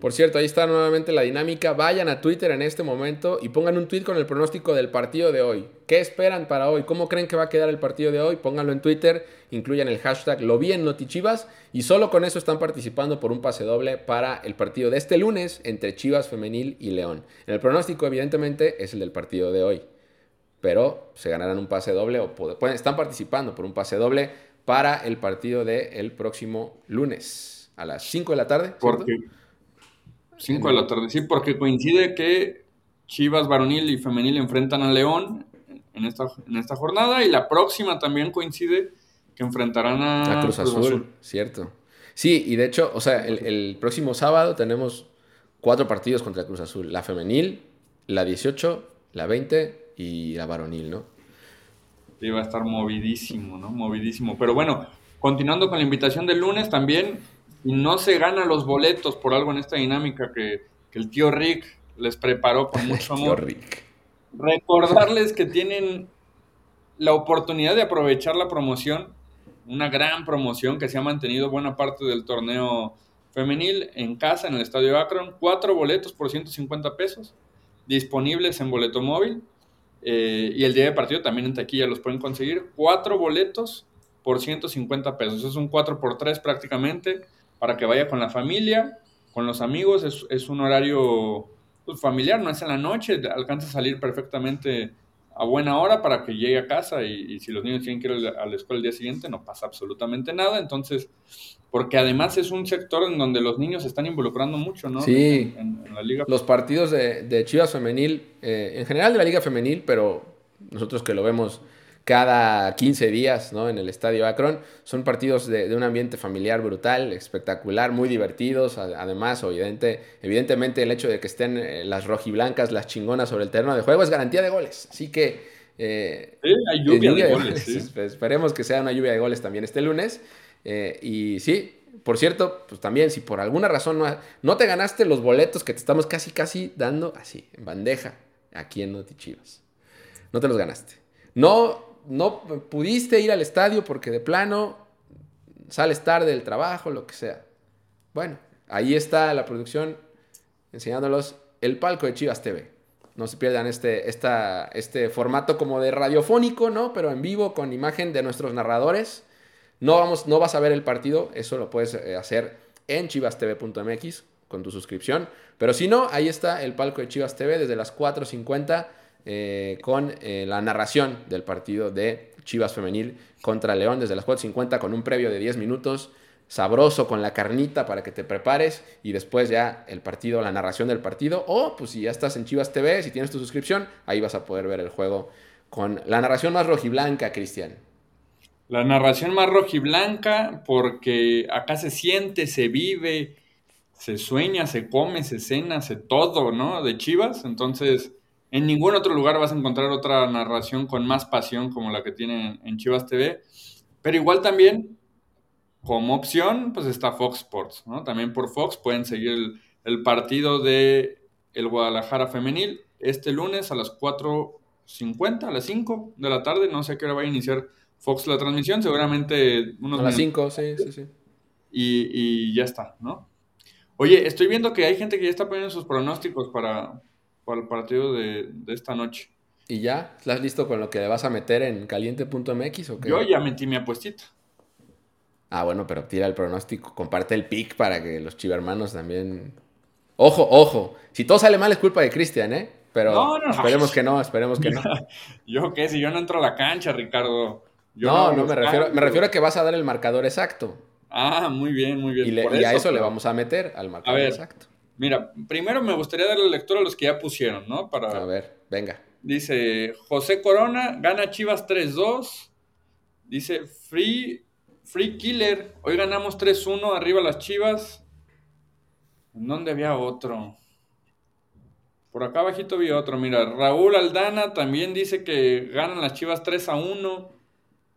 Por cierto, ahí está nuevamente la dinámica. Vayan a Twitter en este momento y pongan un tweet con el pronóstico del partido de hoy. ¿Qué esperan para hoy? ¿Cómo creen que va a quedar el partido de hoy? Pónganlo en Twitter, incluyan el hashtag lo vi en y solo con eso están participando por un pase doble para el partido de este lunes entre Chivas Femenil y León. El pronóstico evidentemente es el del partido de hoy pero se ganarán un pase doble o pueden, están participando por un pase doble para el partido del próximo lunes a las 5 de la tarde. Porque 5 de la tarde, sí, porque coincide que Chivas varonil y femenil enfrentan a León en esta, en esta jornada y la próxima también coincide que enfrentarán a, Cruz, Azul, Cierto. Sí, y de hecho, o sea, el, el próximo sábado tenemos cuatro partidos contra Cruz Azul. La femenil, la 18, la 20 y la varonil, ¿no? Sí, va a estar movidísimo, ¿no? Movidísimo. Pero bueno, continuando con la invitación del lunes también, y no se ganan los boletos por algo en esta dinámica que, el tío Rick les preparó con <laughs> mucho amor. tío Rick. Recordarles que tienen la oportunidad de aprovechar la promoción, una gran promoción que se ha mantenido buena parte del torneo femenil en casa, en el Estadio Akron. Cuatro boletos por 150 pesos, disponibles en boleto móvil. Eh, y el día de partido también en taquilla los pueden conseguir. Cuatro boletos por 150 pesos. Es un 4 por 3 prácticamente para que vaya con la familia, con los amigos. Es, es un horario pues, familiar, no es en la noche. Alcanza a salir perfectamente a buena hora para que llegue a casa y, si los niños tienen que ir a la escuela el día siguiente no pasa absolutamente nada. Entonces, porque además es un sector en donde los niños se están involucrando mucho, ¿no? Sí, en, la liga. Los partidos de, Chivas Femenil, eh, en general de la Liga Femenil, pero nosotros que lo vemos cada 15 días ¿no? en el Estadio Akron. Son partidos de, un ambiente familiar brutal, espectacular, muy divertidos. Además, evidente, evidentemente el hecho de que estén eh, las rojiblancas, las chingonas sobre el terreno de juego es garantía de goles. Así que... Eh, hay lluvia, de, goles. Esperemos que sea una lluvia de goles también este lunes. Eh, y sí, por cierto, pues también si por alguna razón no, no, te ganaste los boletos que te estamos casi, casi dando así, en bandeja, aquí en Notichivas. No te los ganaste. No, no pudiste ir al estadio porque de plano sales tarde del trabajo, lo que sea. Bueno, ahí está la producción enseñándolos el palco de Chivas TV. No se pierdan este, este formato como de radiofónico, ¿no? Pero en vivo con imagen de nuestros narradores no, vamos, no vas a ver el partido, eso lo puedes eh, hacer en chivastv.mx con tu suscripción. Pero si no, ahí está el palco de Chivas TV desde las 4.50 eh, con eh, la narración del partido de Chivas Femenil contra León desde las 4.50 con un previo de 10 minutos sabroso con la carnita para que te prepares y después ya el partido, la narración del partido. O pues si ya estás en Chivas TV, si tienes tu suscripción, ahí vas a poder ver el juego con la narración más rojiblanca, Cristian. La narración más rojiblanca porque acá se siente, se vive, se sueña, se come, se cena, se todo, ¿no? De Chivas. Entonces, en ningún otro lugar vas a encontrar otra narración con más pasión como la que tiene en Chivas TV. Pero igual también como opción, pues está Fox Sports, ¿no? También por Fox pueden seguir el, partido de el Guadalajara femenil este lunes a las 4.50, a las 5 de la tarde. No sé a qué hora va a iniciar Fox la transmisión, seguramente unos A las 5, sí, sí, sí. Y, ya está, ¿no? Oye, estoy viendo que hay gente que ya está poniendo sus pronósticos para, para el partido de, esta noche. ¿Y ya? ¿Estás listo con lo que le vas a meter en caliente.mx o qué? Yo ya metí mi apuestita. Ah, bueno, pero tira el pronóstico, comparte el pick para que los chivermanos también. Ojo, ojo. Si todo sale mal es culpa de Cristian, ¿eh? Pero esperemos que no, esperemos que no. <laughs> ¿Yo qué? Si yo no entro a la cancha, Ricardo. no, no, me refiero, me refiero a que vas a dar el marcador exacto. Ah, muy bien, muy bien. Y, a eso le vamos a meter, al marcador exacto. Mira, primero me gustaría darle lectura a los que ya pusieron, ¿no? Para... A ver, venga. Dice José Corona, gana Chivas 3-2. Dice Free Free Killer. Hoy ganamos 3-1 arriba las Chivas. ¿En dónde había otro? Por acá abajito vi otro. Mira, Raúl Aldana también dice que ganan las Chivas 3 1.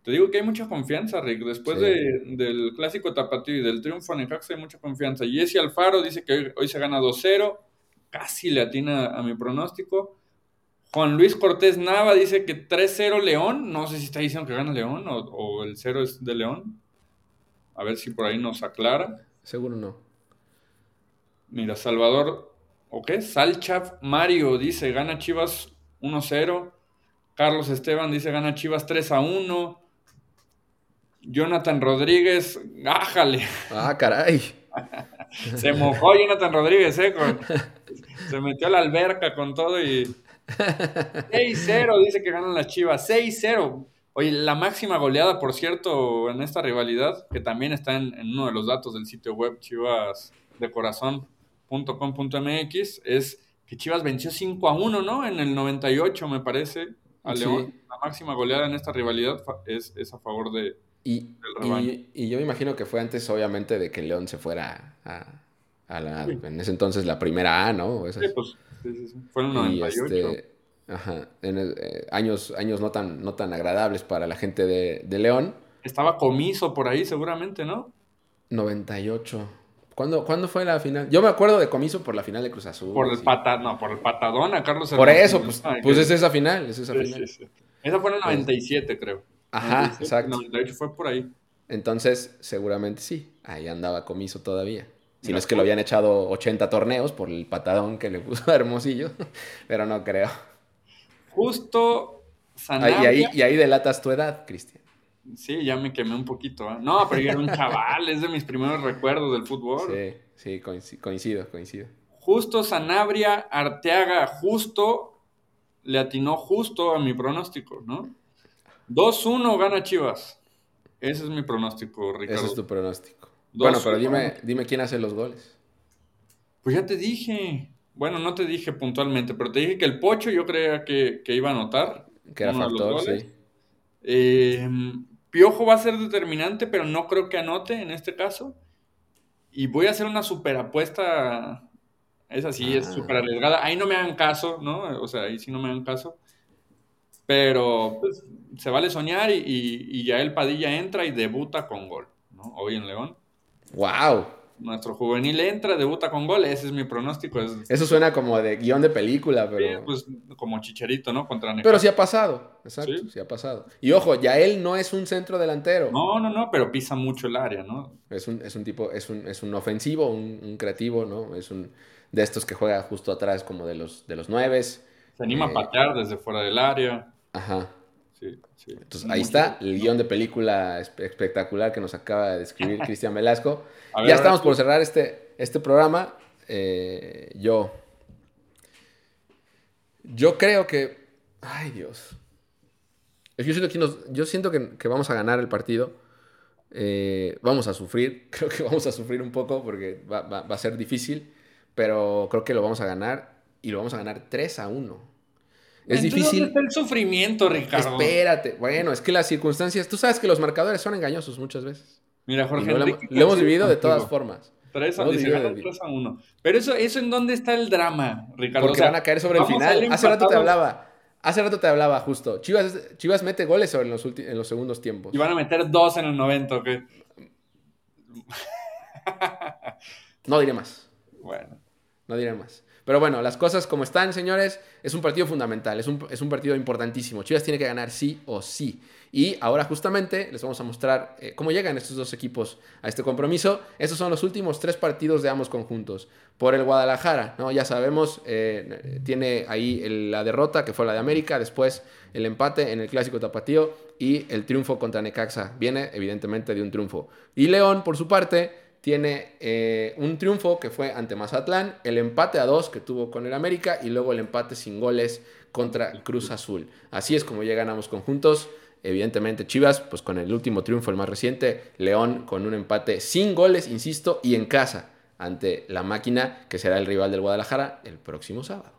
Te digo que hay mucha confianza, Rick. Después del clásico tapatío y del triunfo en Necaxa hay mucha confianza. Jesse Alfaro dice que hoy, se gana 2-0. Casi le atina a mi pronóstico. Juan Luis Cortés Nava dice que 3-0 León. No sé si está diciendo que gana León o, o el 0 es de León. A ver si por ahí nos aclara. Seguro no. Mira, Salvador, ¿o qué? Salchav Mario dice, gana Chivas 1-0. Carlos Esteban dice, gana Chivas 3-1. Jonathan Rodríguez, ájale. Ah, caray. <laughs> se mojó Jonathan Rodríguez, ¿eh? se metió a la alberca con todo y... 6-0 dice que ganan las Chivas. 6-0. Oye, la máxima goleada, por cierto, en esta rivalidad, que también está en, uno de los datos del sitio web chivasdecorazon.com.mx, es que Chivas venció 5 a 1, ¿no? En el 98, me parece, a León. La máxima goleada en esta rivalidad es, a favor de, y, Y, yo me imagino que fue antes, obviamente, de que León se fuera a, la, en ese entonces, la primera A, ¿no? Sí, pues, sí, sí, Fue en el 98. Ajá, en eh, años, años no tan, no tan agradables para la gente de, León. Estaba comiso por ahí seguramente, ¿no? 98. ¿Cuándo, ¿Cuándo, fue la final? Yo me acuerdo de comiso por la final de Cruz Azul. Por el, no, por el patadón a Carlos Por eso, pues, pues es esa final, es esa final. Esa fue en el 97, creo. Ajá, exacto. 98 fue por ahí. Entonces, seguramente sí, ahí andaba comiso todavía. Si no es que lo habían echado 80 torneos por el patadón que le puso a <laughs> Hermosillo, pero no creo. Justo Sanabria. y, ahí, y ahí delatas tu edad, Cristian. Sí, ya me quemé un poquito. ¿eh? No, pero yo era un chaval, es de mis primeros recuerdos del fútbol. Sí, sí, coincido, coincido. Justo Sanabria, Arteaga, justo, le atinó justo a mi pronóstico, ¿no? 2-1 gana Chivas. Ese es mi pronóstico, Ricardo. Ese es tu pronóstico. Bueno, pero dime, dime quién hace los goles. Pues ya te dije. Bueno, no te dije puntualmente, pero te dije que el Pocho yo creía que, iba a anotar. Que era factor, sí. Eh, Piojo va a ser determinante, pero no creo que anote en este caso. Y voy a hacer una super apuesta. Esa sí es ah. súper arriesgada. Ahí no me hagan caso, ¿no? O sea, ahí sí no me hagan caso. Pero pues, se vale soñar y, y, ya el Padilla entra y debuta con gol, ¿no? Hoy en León. ¡Wow! nuestro juvenil entra, debuta con gol, ese es mi pronóstico. Eso suena como de guion de película, pero... pues como Chicharito, ¿no? Contra Pero sí ha pasado, exacto, ¿Sí? ha pasado. Y ojo, ya él no es un centro delantero. No, no, no, pero pisa mucho el área, ¿no? Es un, es un tipo, es un, es un ofensivo, un, creativo, ¿no? Es un de estos que juega justo atrás como de los, de los nueves. Se anima a eh, patear desde fuera del área. Ajá. Entonces, ahí está el guion de película espectacular que nos acaba de describir <laughs> Cristian Velasco. ya estamos por cerrar este, este programa. Eh, yo. Yo creo que. Ay, Dios. Yo siento que, yo siento que, vamos a ganar el partido. Eh, vamos a sufrir, <laughs> creo que vamos a sufrir un poco porque va, a ser difícil, pero creo que lo vamos a ganar y lo vamos a ganar 3 a 1. Es difícil. el sufrimiento, Ricardo? Espérate. Bueno, es que las circunstancias, tú sabes que los marcadores son engañosos muchas veces. Mira, Jorge. Lo, hemos vivido de todas formas. 3 a, 1. Pero eso, eso en dónde está el drama, Ricardo. Porque van a caer sobre el final. Hace rato te hablaba. Hace rato te hablaba justo. Chivas, Chivas mete goles en los, en los segundos tiempos. Y van a meter dos en el 90, ¿ok? no diré más. Bueno. No diré más. Pero bueno, las cosas como están, señores, es un partido fundamental, es un, es un partido importantísimo. Chivas tiene que ganar sí o sí. Y ahora justamente les vamos a mostrar eh, cómo llegan estos dos equipos a este compromiso. Estos son los últimos tres partidos de ambos conjuntos. Por el Guadalajara, ¿no? ya sabemos, eh, tiene ahí la derrota que fue la de América, después el empate en el clásico tapatío y el triunfo contra Necaxa. Viene evidentemente de un triunfo. Y León, por su parte, tiene eh, un triunfo que fue ante Mazatlán, el empate a dos que tuvo con el América y luego el empate sin goles contra Cruz Azul. Así es como llegan ambos conjuntos. Evidentemente Chivas, pues con el último triunfo, el más reciente, León con un empate sin goles, insisto, y en casa ante la máquina, que será el rival del Guadalajara el próximo sábado.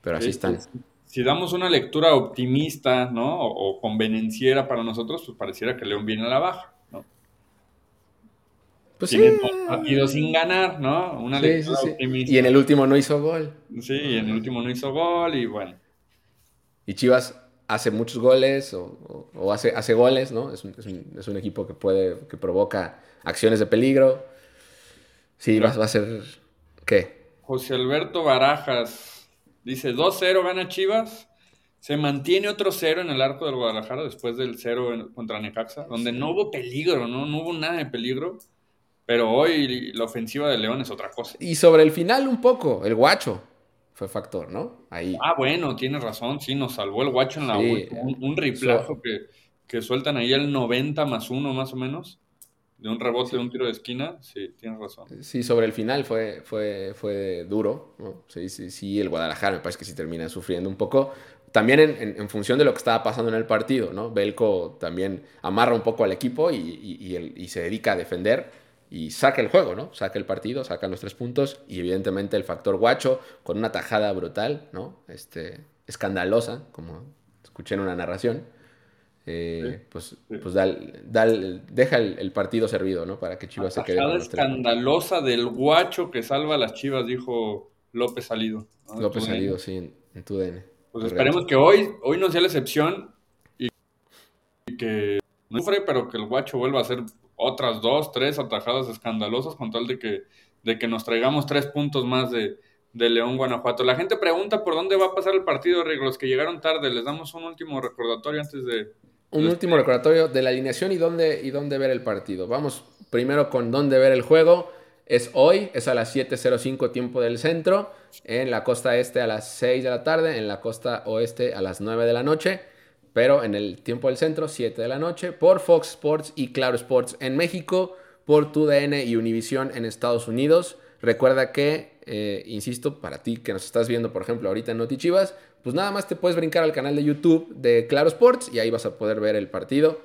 Pero así están. Si damos una lectura optimista, ¿no? O, convenenciera para nosotros, pues pareciera que León viene a la baja. Pues sí. partidos sin ganar, ¿no? Una lectura optimista. Y en el último no hizo gol. Sí, en el último no hizo gol y bueno. Y Chivas hace muchos goles o, hace, hace goles, ¿no? Es un, es, un, equipo que puede, que provoca acciones de peligro. Sí, va, a ser, ¿qué? José Alberto Barajas dice, 2-0 gana Chivas, se mantiene otro 0 en el arco del Guadalajara después del 0 contra Necaxa, donde no hubo peligro, ¿no? No hubo nada de peligro. Pero hoy la ofensiva de León es otra cosa. Y sobre el final un poco, el guacho fue factor, ¿no? Ahí. Ah, bueno, tienes razón, sí, nos salvó el guacho en la un, un riplazo que, que, sueltan ahí el 90 más uno más o menos, de un rebote de un tiro de esquina, sí, tienes razón. Sí, sobre el final fue, fue, fue duro, ¿no? Sí, sí, sí, el Guadalajara me parece que sí termina sufriendo un poco, también en, en, función de lo que estaba pasando en el partido, ¿no? Belco también amarra un poco al equipo y, y, y, y se dedica a defender y saca el juego, ¿no? Saca el partido, saca los tres puntos y evidentemente el factor guacho con una tajada brutal, ¿no? Este, escandalosa, como escuché en una narración. Eh, pues, pues deja el, partido servido, ¿no? Para que Chivas se quede. Con escandalosa del guacho que salva a las Chivas, dijo López Salido. López Salido, sí, en, tu DN. Pues esperemos que hoy, hoy no sea la excepción y, que no sufre, pero que el guacho vuelva a ser otras dos, tres atajadas escandalosas con tal de que, de que nos traigamos tres puntos más de, León, Guanajuato. La gente pregunta por dónde va a pasar el partido, Rick. Los que llegaron tarde, les damos un último recordatorio antes de... Un último recordatorio de la alineación y dónde, y dónde ver el partido. Vamos primero con dónde ver el juego. Es hoy, es a las 7.05 tiempo del centro, en la costa este a las 6 de la tarde, en la costa oeste a las 9 de la noche pero en el tiempo del centro, 7 de la noche, por Fox Sports y Claro Sports en México, por TUDN y Univision en Estados Unidos. Recuerda que, eh, insisto, para ti que nos estás viendo, por ejemplo, ahorita en Notichivas, pues nada más te puedes brincar al canal de YouTube de Claro Sports y ahí vas a poder ver el partido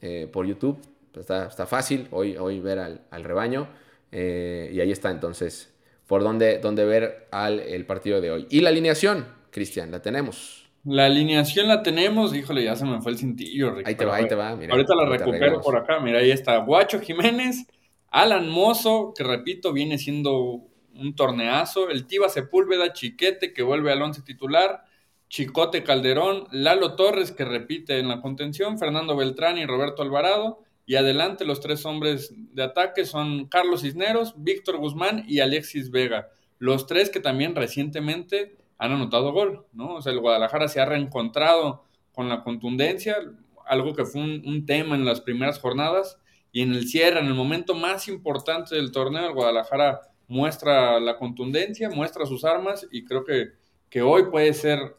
eh, por YouTube. Está, fácil hoy, hoy ver al, rebaño. Eh, y ahí está entonces por dónde, dónde ver al, el partido de hoy. Y la alineación, Cristian, la tenemos. La alineación la tenemos, híjole, ya se me fue el cintillo. ahí te va, ahí te va. ahorita la recupero por acá, mira, ahí está. Guacho Jiménez, Alan Mozo, que repito, viene siendo un torneazo. El Tiva Sepúlveda, Chiquete, que vuelve al once titular. Chicote Calderón, Lalo Torres, que repite en la contención. Fernando Beltrán y Roberto Alvarado. Y adelante los tres hombres de ataque son Carlos Cisneros, Víctor Guzmán y Alexis Vega. Los tres que también recientemente han anotado gol, ¿no? O sea, el Guadalajara se ha reencontrado con la contundencia, algo que fue un, tema en las primeras jornadas, y en el cierre, en el momento más importante del torneo, el Guadalajara muestra la contundencia, muestra sus armas, y creo que, que hoy puede ser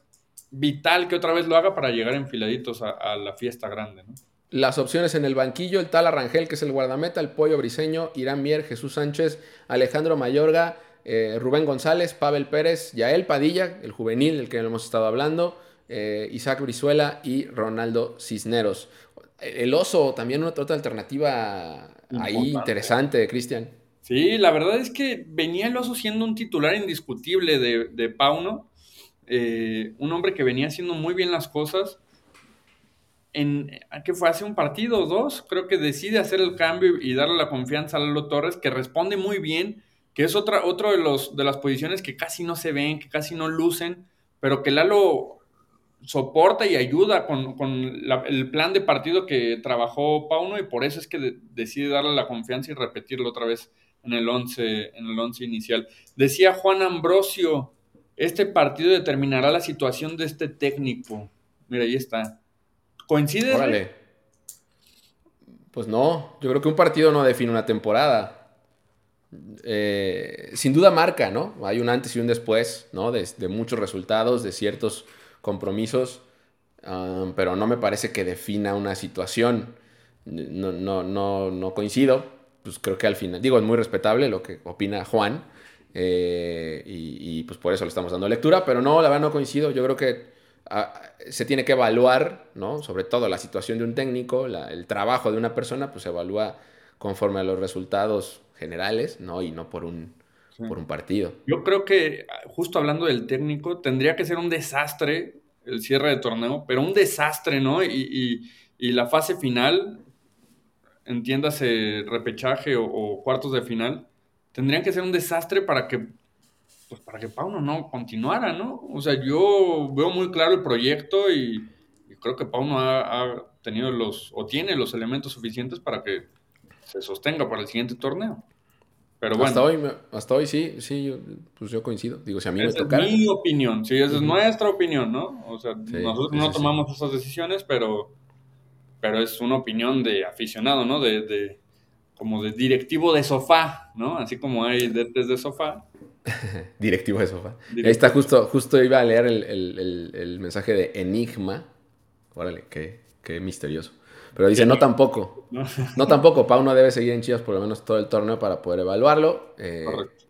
vital que otra vez lo haga para llegar enfiladitos a, a la fiesta grande. Las opciones en el banquillo, el tal Arrangel, que es el guardameta, el Pollo Briseño, Irán Mier, Jesús Sánchez, Alejandro Mayorga, eh, Rubén González, Pavel Pérez, Yael Padilla, el juvenil del que hemos estado hablando, eh, Isaac Brizuela y Ronaldo Cisneros. el oso, también otra, otra alternativa ahí interesante, Cristian. Sí, la verdad es que venía el oso siendo un titular indiscutible de, de Pauno, eh, un hombre que venía haciendo muy bien las cosas. En, que fue hace un partido o dos, creo que decide hacer el cambio y darle la confianza a Lalo Torres, que responde muy bien, que es otra otro de, los, de las posiciones que casi no se ven, que casi no lucen, pero que Lalo soporta y ayuda con, el plan de partido que trabajó Pauno y por eso es que decide darle la confianza y repetirlo otra vez en el 11 en el once inicial. Decía Juan Ambrosio, este partido determinará la situación de este técnico. Mira, ahí está. ¿Coincide? Órale. Pues no, yo creo que un partido no define una temporada. Eh, sin duda marca, ¿no? Hay un antes y un después, ¿no? De, muchos resultados, de ciertos compromisos, um, pero no me parece que defina una situación. No, no, no, no coincido. Pues creo que al final, digo, es muy respetable lo que opina Juan. Eh, y, pues por eso le estamos dando lectura, pero no, la verdad no coincido. Yo creo que ah, se tiene que evaluar, ¿no? Sobre todo la situación de un técnico, el trabajo de una persona, pues se evalúa conforme a los resultados generales, ¿no? Y no por un, por un partido. Yo creo que, justo hablando del técnico, tendría que ser un desastre el cierre de torneo, pero un desastre, ¿no? Y, la fase final, entiéndase repechaje o, cuartos de final, tendrían que ser un desastre para que, pues para que Pauno no continuara, ¿no? O sea, yo veo muy claro el proyecto y, creo que Pauno ha, ha tenido los, o tiene los elementos suficientes para que se sostenga para el siguiente torneo. Pero bueno. Hasta hoy, hasta hoy sí, sí, yo, pues yo coincido. Digo, si a mí me tocara. Es mi opinión, sí, esa es nuestra opinión, ¿no? O sea, nosotros no tomamos esas decisiones, pero, pero es una opinión de aficionado, ¿no? De, de como de directivo de sofá, ¿no? Así como hay desde de sofá. <laughs> directivo de sofá. Ahí está, justo, justo iba a leer el, el, el, mensaje de Enigma. Órale, qué, qué misterioso. Pero dice, no tampoco. <laughs> No, tampoco. Pau no debe seguir en Chivas por lo menos todo el torneo para poder evaluarlo. Eh, Correcto.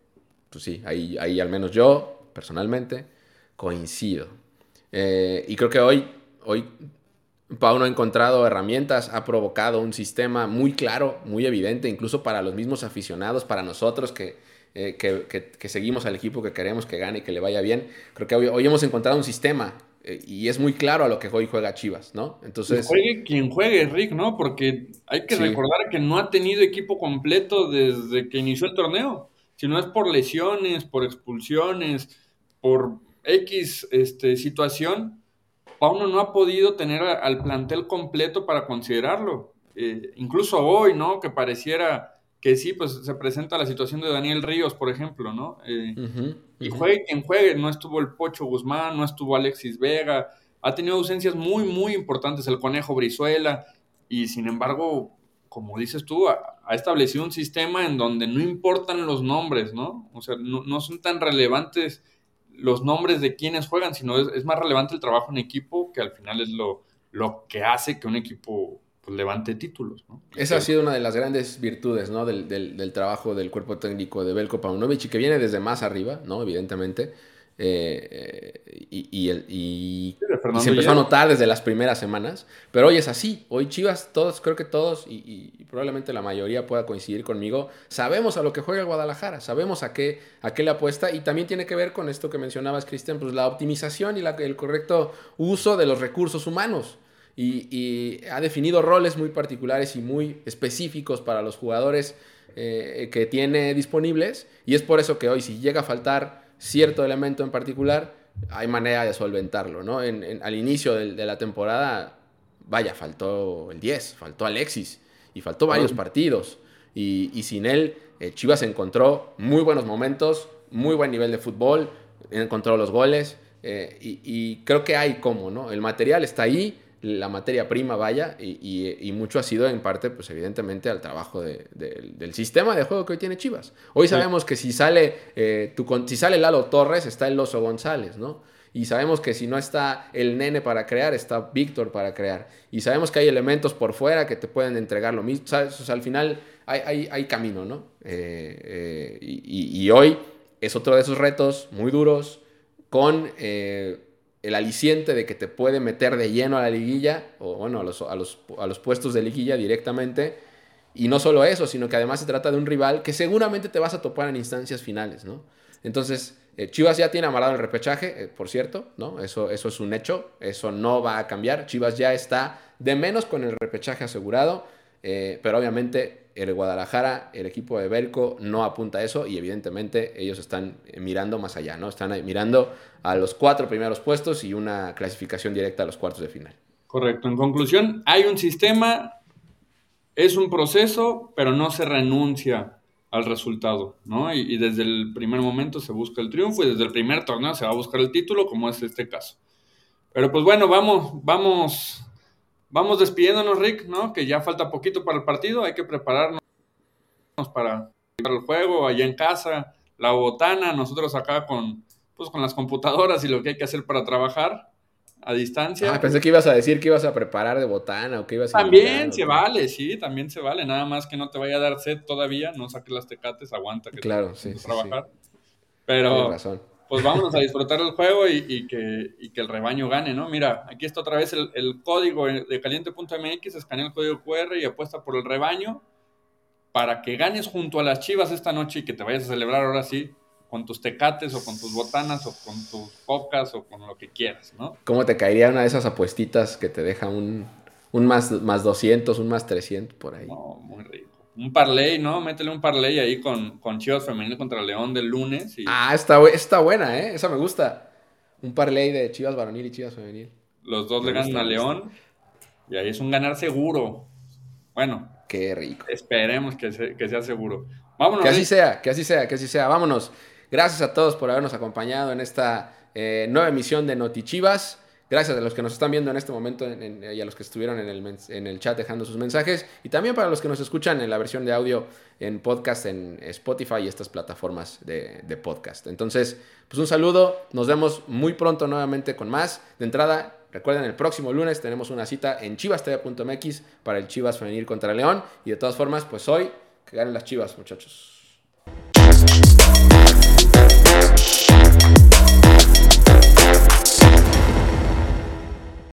Pues sí, ahí, ahí al menos yo, personalmente, coincido. Eh, y creo que hoy, hoy Pau no ha encontrado herramientas, ha provocado un sistema muy claro, muy evidente, incluso para los mismos aficionados, para nosotros que, eh, que, seguimos al equipo que queremos que gane y que le vaya bien. Creo que hoy, hoy hemos encontrado un sistema y es muy claro a lo que hoy juega Chivas, ¿no? Entonces... juegue quien juegue, Rick, ¿no? Porque hay que recordar que no ha tenido equipo completo desde que inició el torneo. Si no es por lesiones, por expulsiones, por X este, situación, Pauno no ha podido tener al plantel completo para considerarlo. Eh, incluso hoy, ¿no? Que pareciera que sí, pues se presenta la situación de Daniel Ríos, por ejemplo, ¿no? Eh, y juegue quien juegue, no estuvo el Pocho Guzmán, no estuvo Alexis Vega, ha tenido ausencias muy, muy importantes el Conejo Brizuela, y sin embargo, como dices tú, ha, establecido un sistema en donde no importan los nombres, ¿no? O sea, no, son tan relevantes los nombres de quienes juegan, sino es, más relevante el trabajo en equipo, que al final es lo, lo que hace que un equipo pues, levante títulos. ¿no? Esa ha sido una de las grandes virtudes ¿no? del, del, trabajo del cuerpo técnico de Belko Paunovic y que viene desde más arriba, ¿no? evidentemente. Eh, y, y, y, se empezó a notar desde las primeras semanas, pero hoy es así. Hoy Chivas, todos, creo que todos, y, probablemente la mayoría pueda coincidir conmigo, sabemos a lo que juega el Guadalajara, sabemos a qué, a qué le apuesta, y también tiene que ver con esto que mencionabas, Cristian, pues la optimización y la, el correcto uso de los recursos humanos y, ha definido roles muy particulares y muy específicos para los jugadores eh, que tiene disponibles y es por eso que hoy si llega a faltar cierto elemento en particular, hay manera de solventarlo, ¿no? al inicio de, la temporada, vaya, faltó el 10, faltó Alexis y faltó varios partidos y, sin él eh, Chivas encontró muy buenos momentos, muy buen nivel de fútbol, encontró los goles eh, y, y, creo que hay como, ¿no? El material está ahí, la materia prima vaya y, mucho ha sido en parte, pues evidentemente, al trabajo del sistema de juego que hoy tiene Chivas. Hoy sabemos que si sale, eh, si sale Lalo Torres, está el Loso González, ¿no? Y sabemos que si no está el nene para crear, está Víctor para crear. Y sabemos que hay elementos por fuera que te pueden entregar lo mismo. ¿sabes? O sea, al final hay, hay, camino, ¿no? Eh, eh, y, hoy es otro de esos retos muy duros con el aliciente de que te puede meter de lleno a la liguilla, o bueno, a los, a los, a los puestos de liguilla directamente. Y no solo eso, sino que además se trata de un rival que seguramente te vas a topar en instancias finales, ¿no? Entonces, eh, Chivas ya tiene amarrado el repechaje, eh, por cierto, ¿no? Eso, eso es un hecho, eso no va a cambiar. Chivas ya está de menos con el repechaje asegurado, eh, pero obviamente el Guadalajara, el equipo de Belco, no apunta a eso y evidentemente ellos están mirando más allá, ¿no? Están mirando a los cuatro primeros puestos y una clasificación directa a los cuartos de final. Correcto. En conclusión, hay un sistema, es un proceso, pero no se renuncia al resultado, ¿no? Y, desde el primer momento se busca el triunfo y desde el primer torneo se va a buscar el título, como es este caso. Pero pues bueno, vamos, vamos, vamos despidiéndonos, Rick, ¿no? Que ya falta poquito para el partido, hay que prepararnos para, el juego allá en casa, la botana, nosotros acá con, pues, con las computadoras y lo que hay que hacer para trabajar a distancia. Ah, pensé que ibas a decir que ibas a preparar de botana o que ibas a... También se vale, sí, también se vale. Nada más que no te vaya a dar sed todavía, no saques las tecates, aguanta que claro, te, sí, trabajar. Pero, razón. Pues vámonos a disfrutar del juego y, que, que, el rebaño gane, ¿no? Mira, aquí está otra vez el, el código de caliente.mx, escanea el código QR y apuesta por el rebaño para que ganes junto a las chivas esta noche y que te vayas a celebrar ahora sí con tus tecates o con tus botanas o con tus cocas o con lo que quieras, ¿no? ¿Cómo te caería una de esas apuestitas que te deja un, un más, más 200, un más 300 por ahí? No, muy rico. Un parlay, ¿no? Métele un parlay ahí con, con Chivas Femenil contra León del lunes. Ah, está, está buena, ¿eh? Esa me gusta. Un parlay de Chivas Varonil y Chivas Femenil. Los dos le ganan a León y ahí es un ganar seguro. Bueno. Qué rico. Esperemos que, que sea seguro. Vámonos. Que así sea, que así sea, que así sea. Vámonos. Gracias a todos por habernos acompañado en esta eh, nueva emisión de Notichivas. Gracias a los que nos están viendo en este momento y a los que estuvieron en el, en el chat dejando sus mensajes. Y también para los que nos escuchan en la versión de audio en podcast en Spotify y estas plataformas de, podcast. Entonces, pues un saludo. Nos vemos muy pronto nuevamente con más. De entrada, Recuerden, el próximo lunes tenemos una cita en chivastv.mx para el Chivas Femenil contra León. Y de todas formas, pues hoy, que ganen las Chivas, muchachos.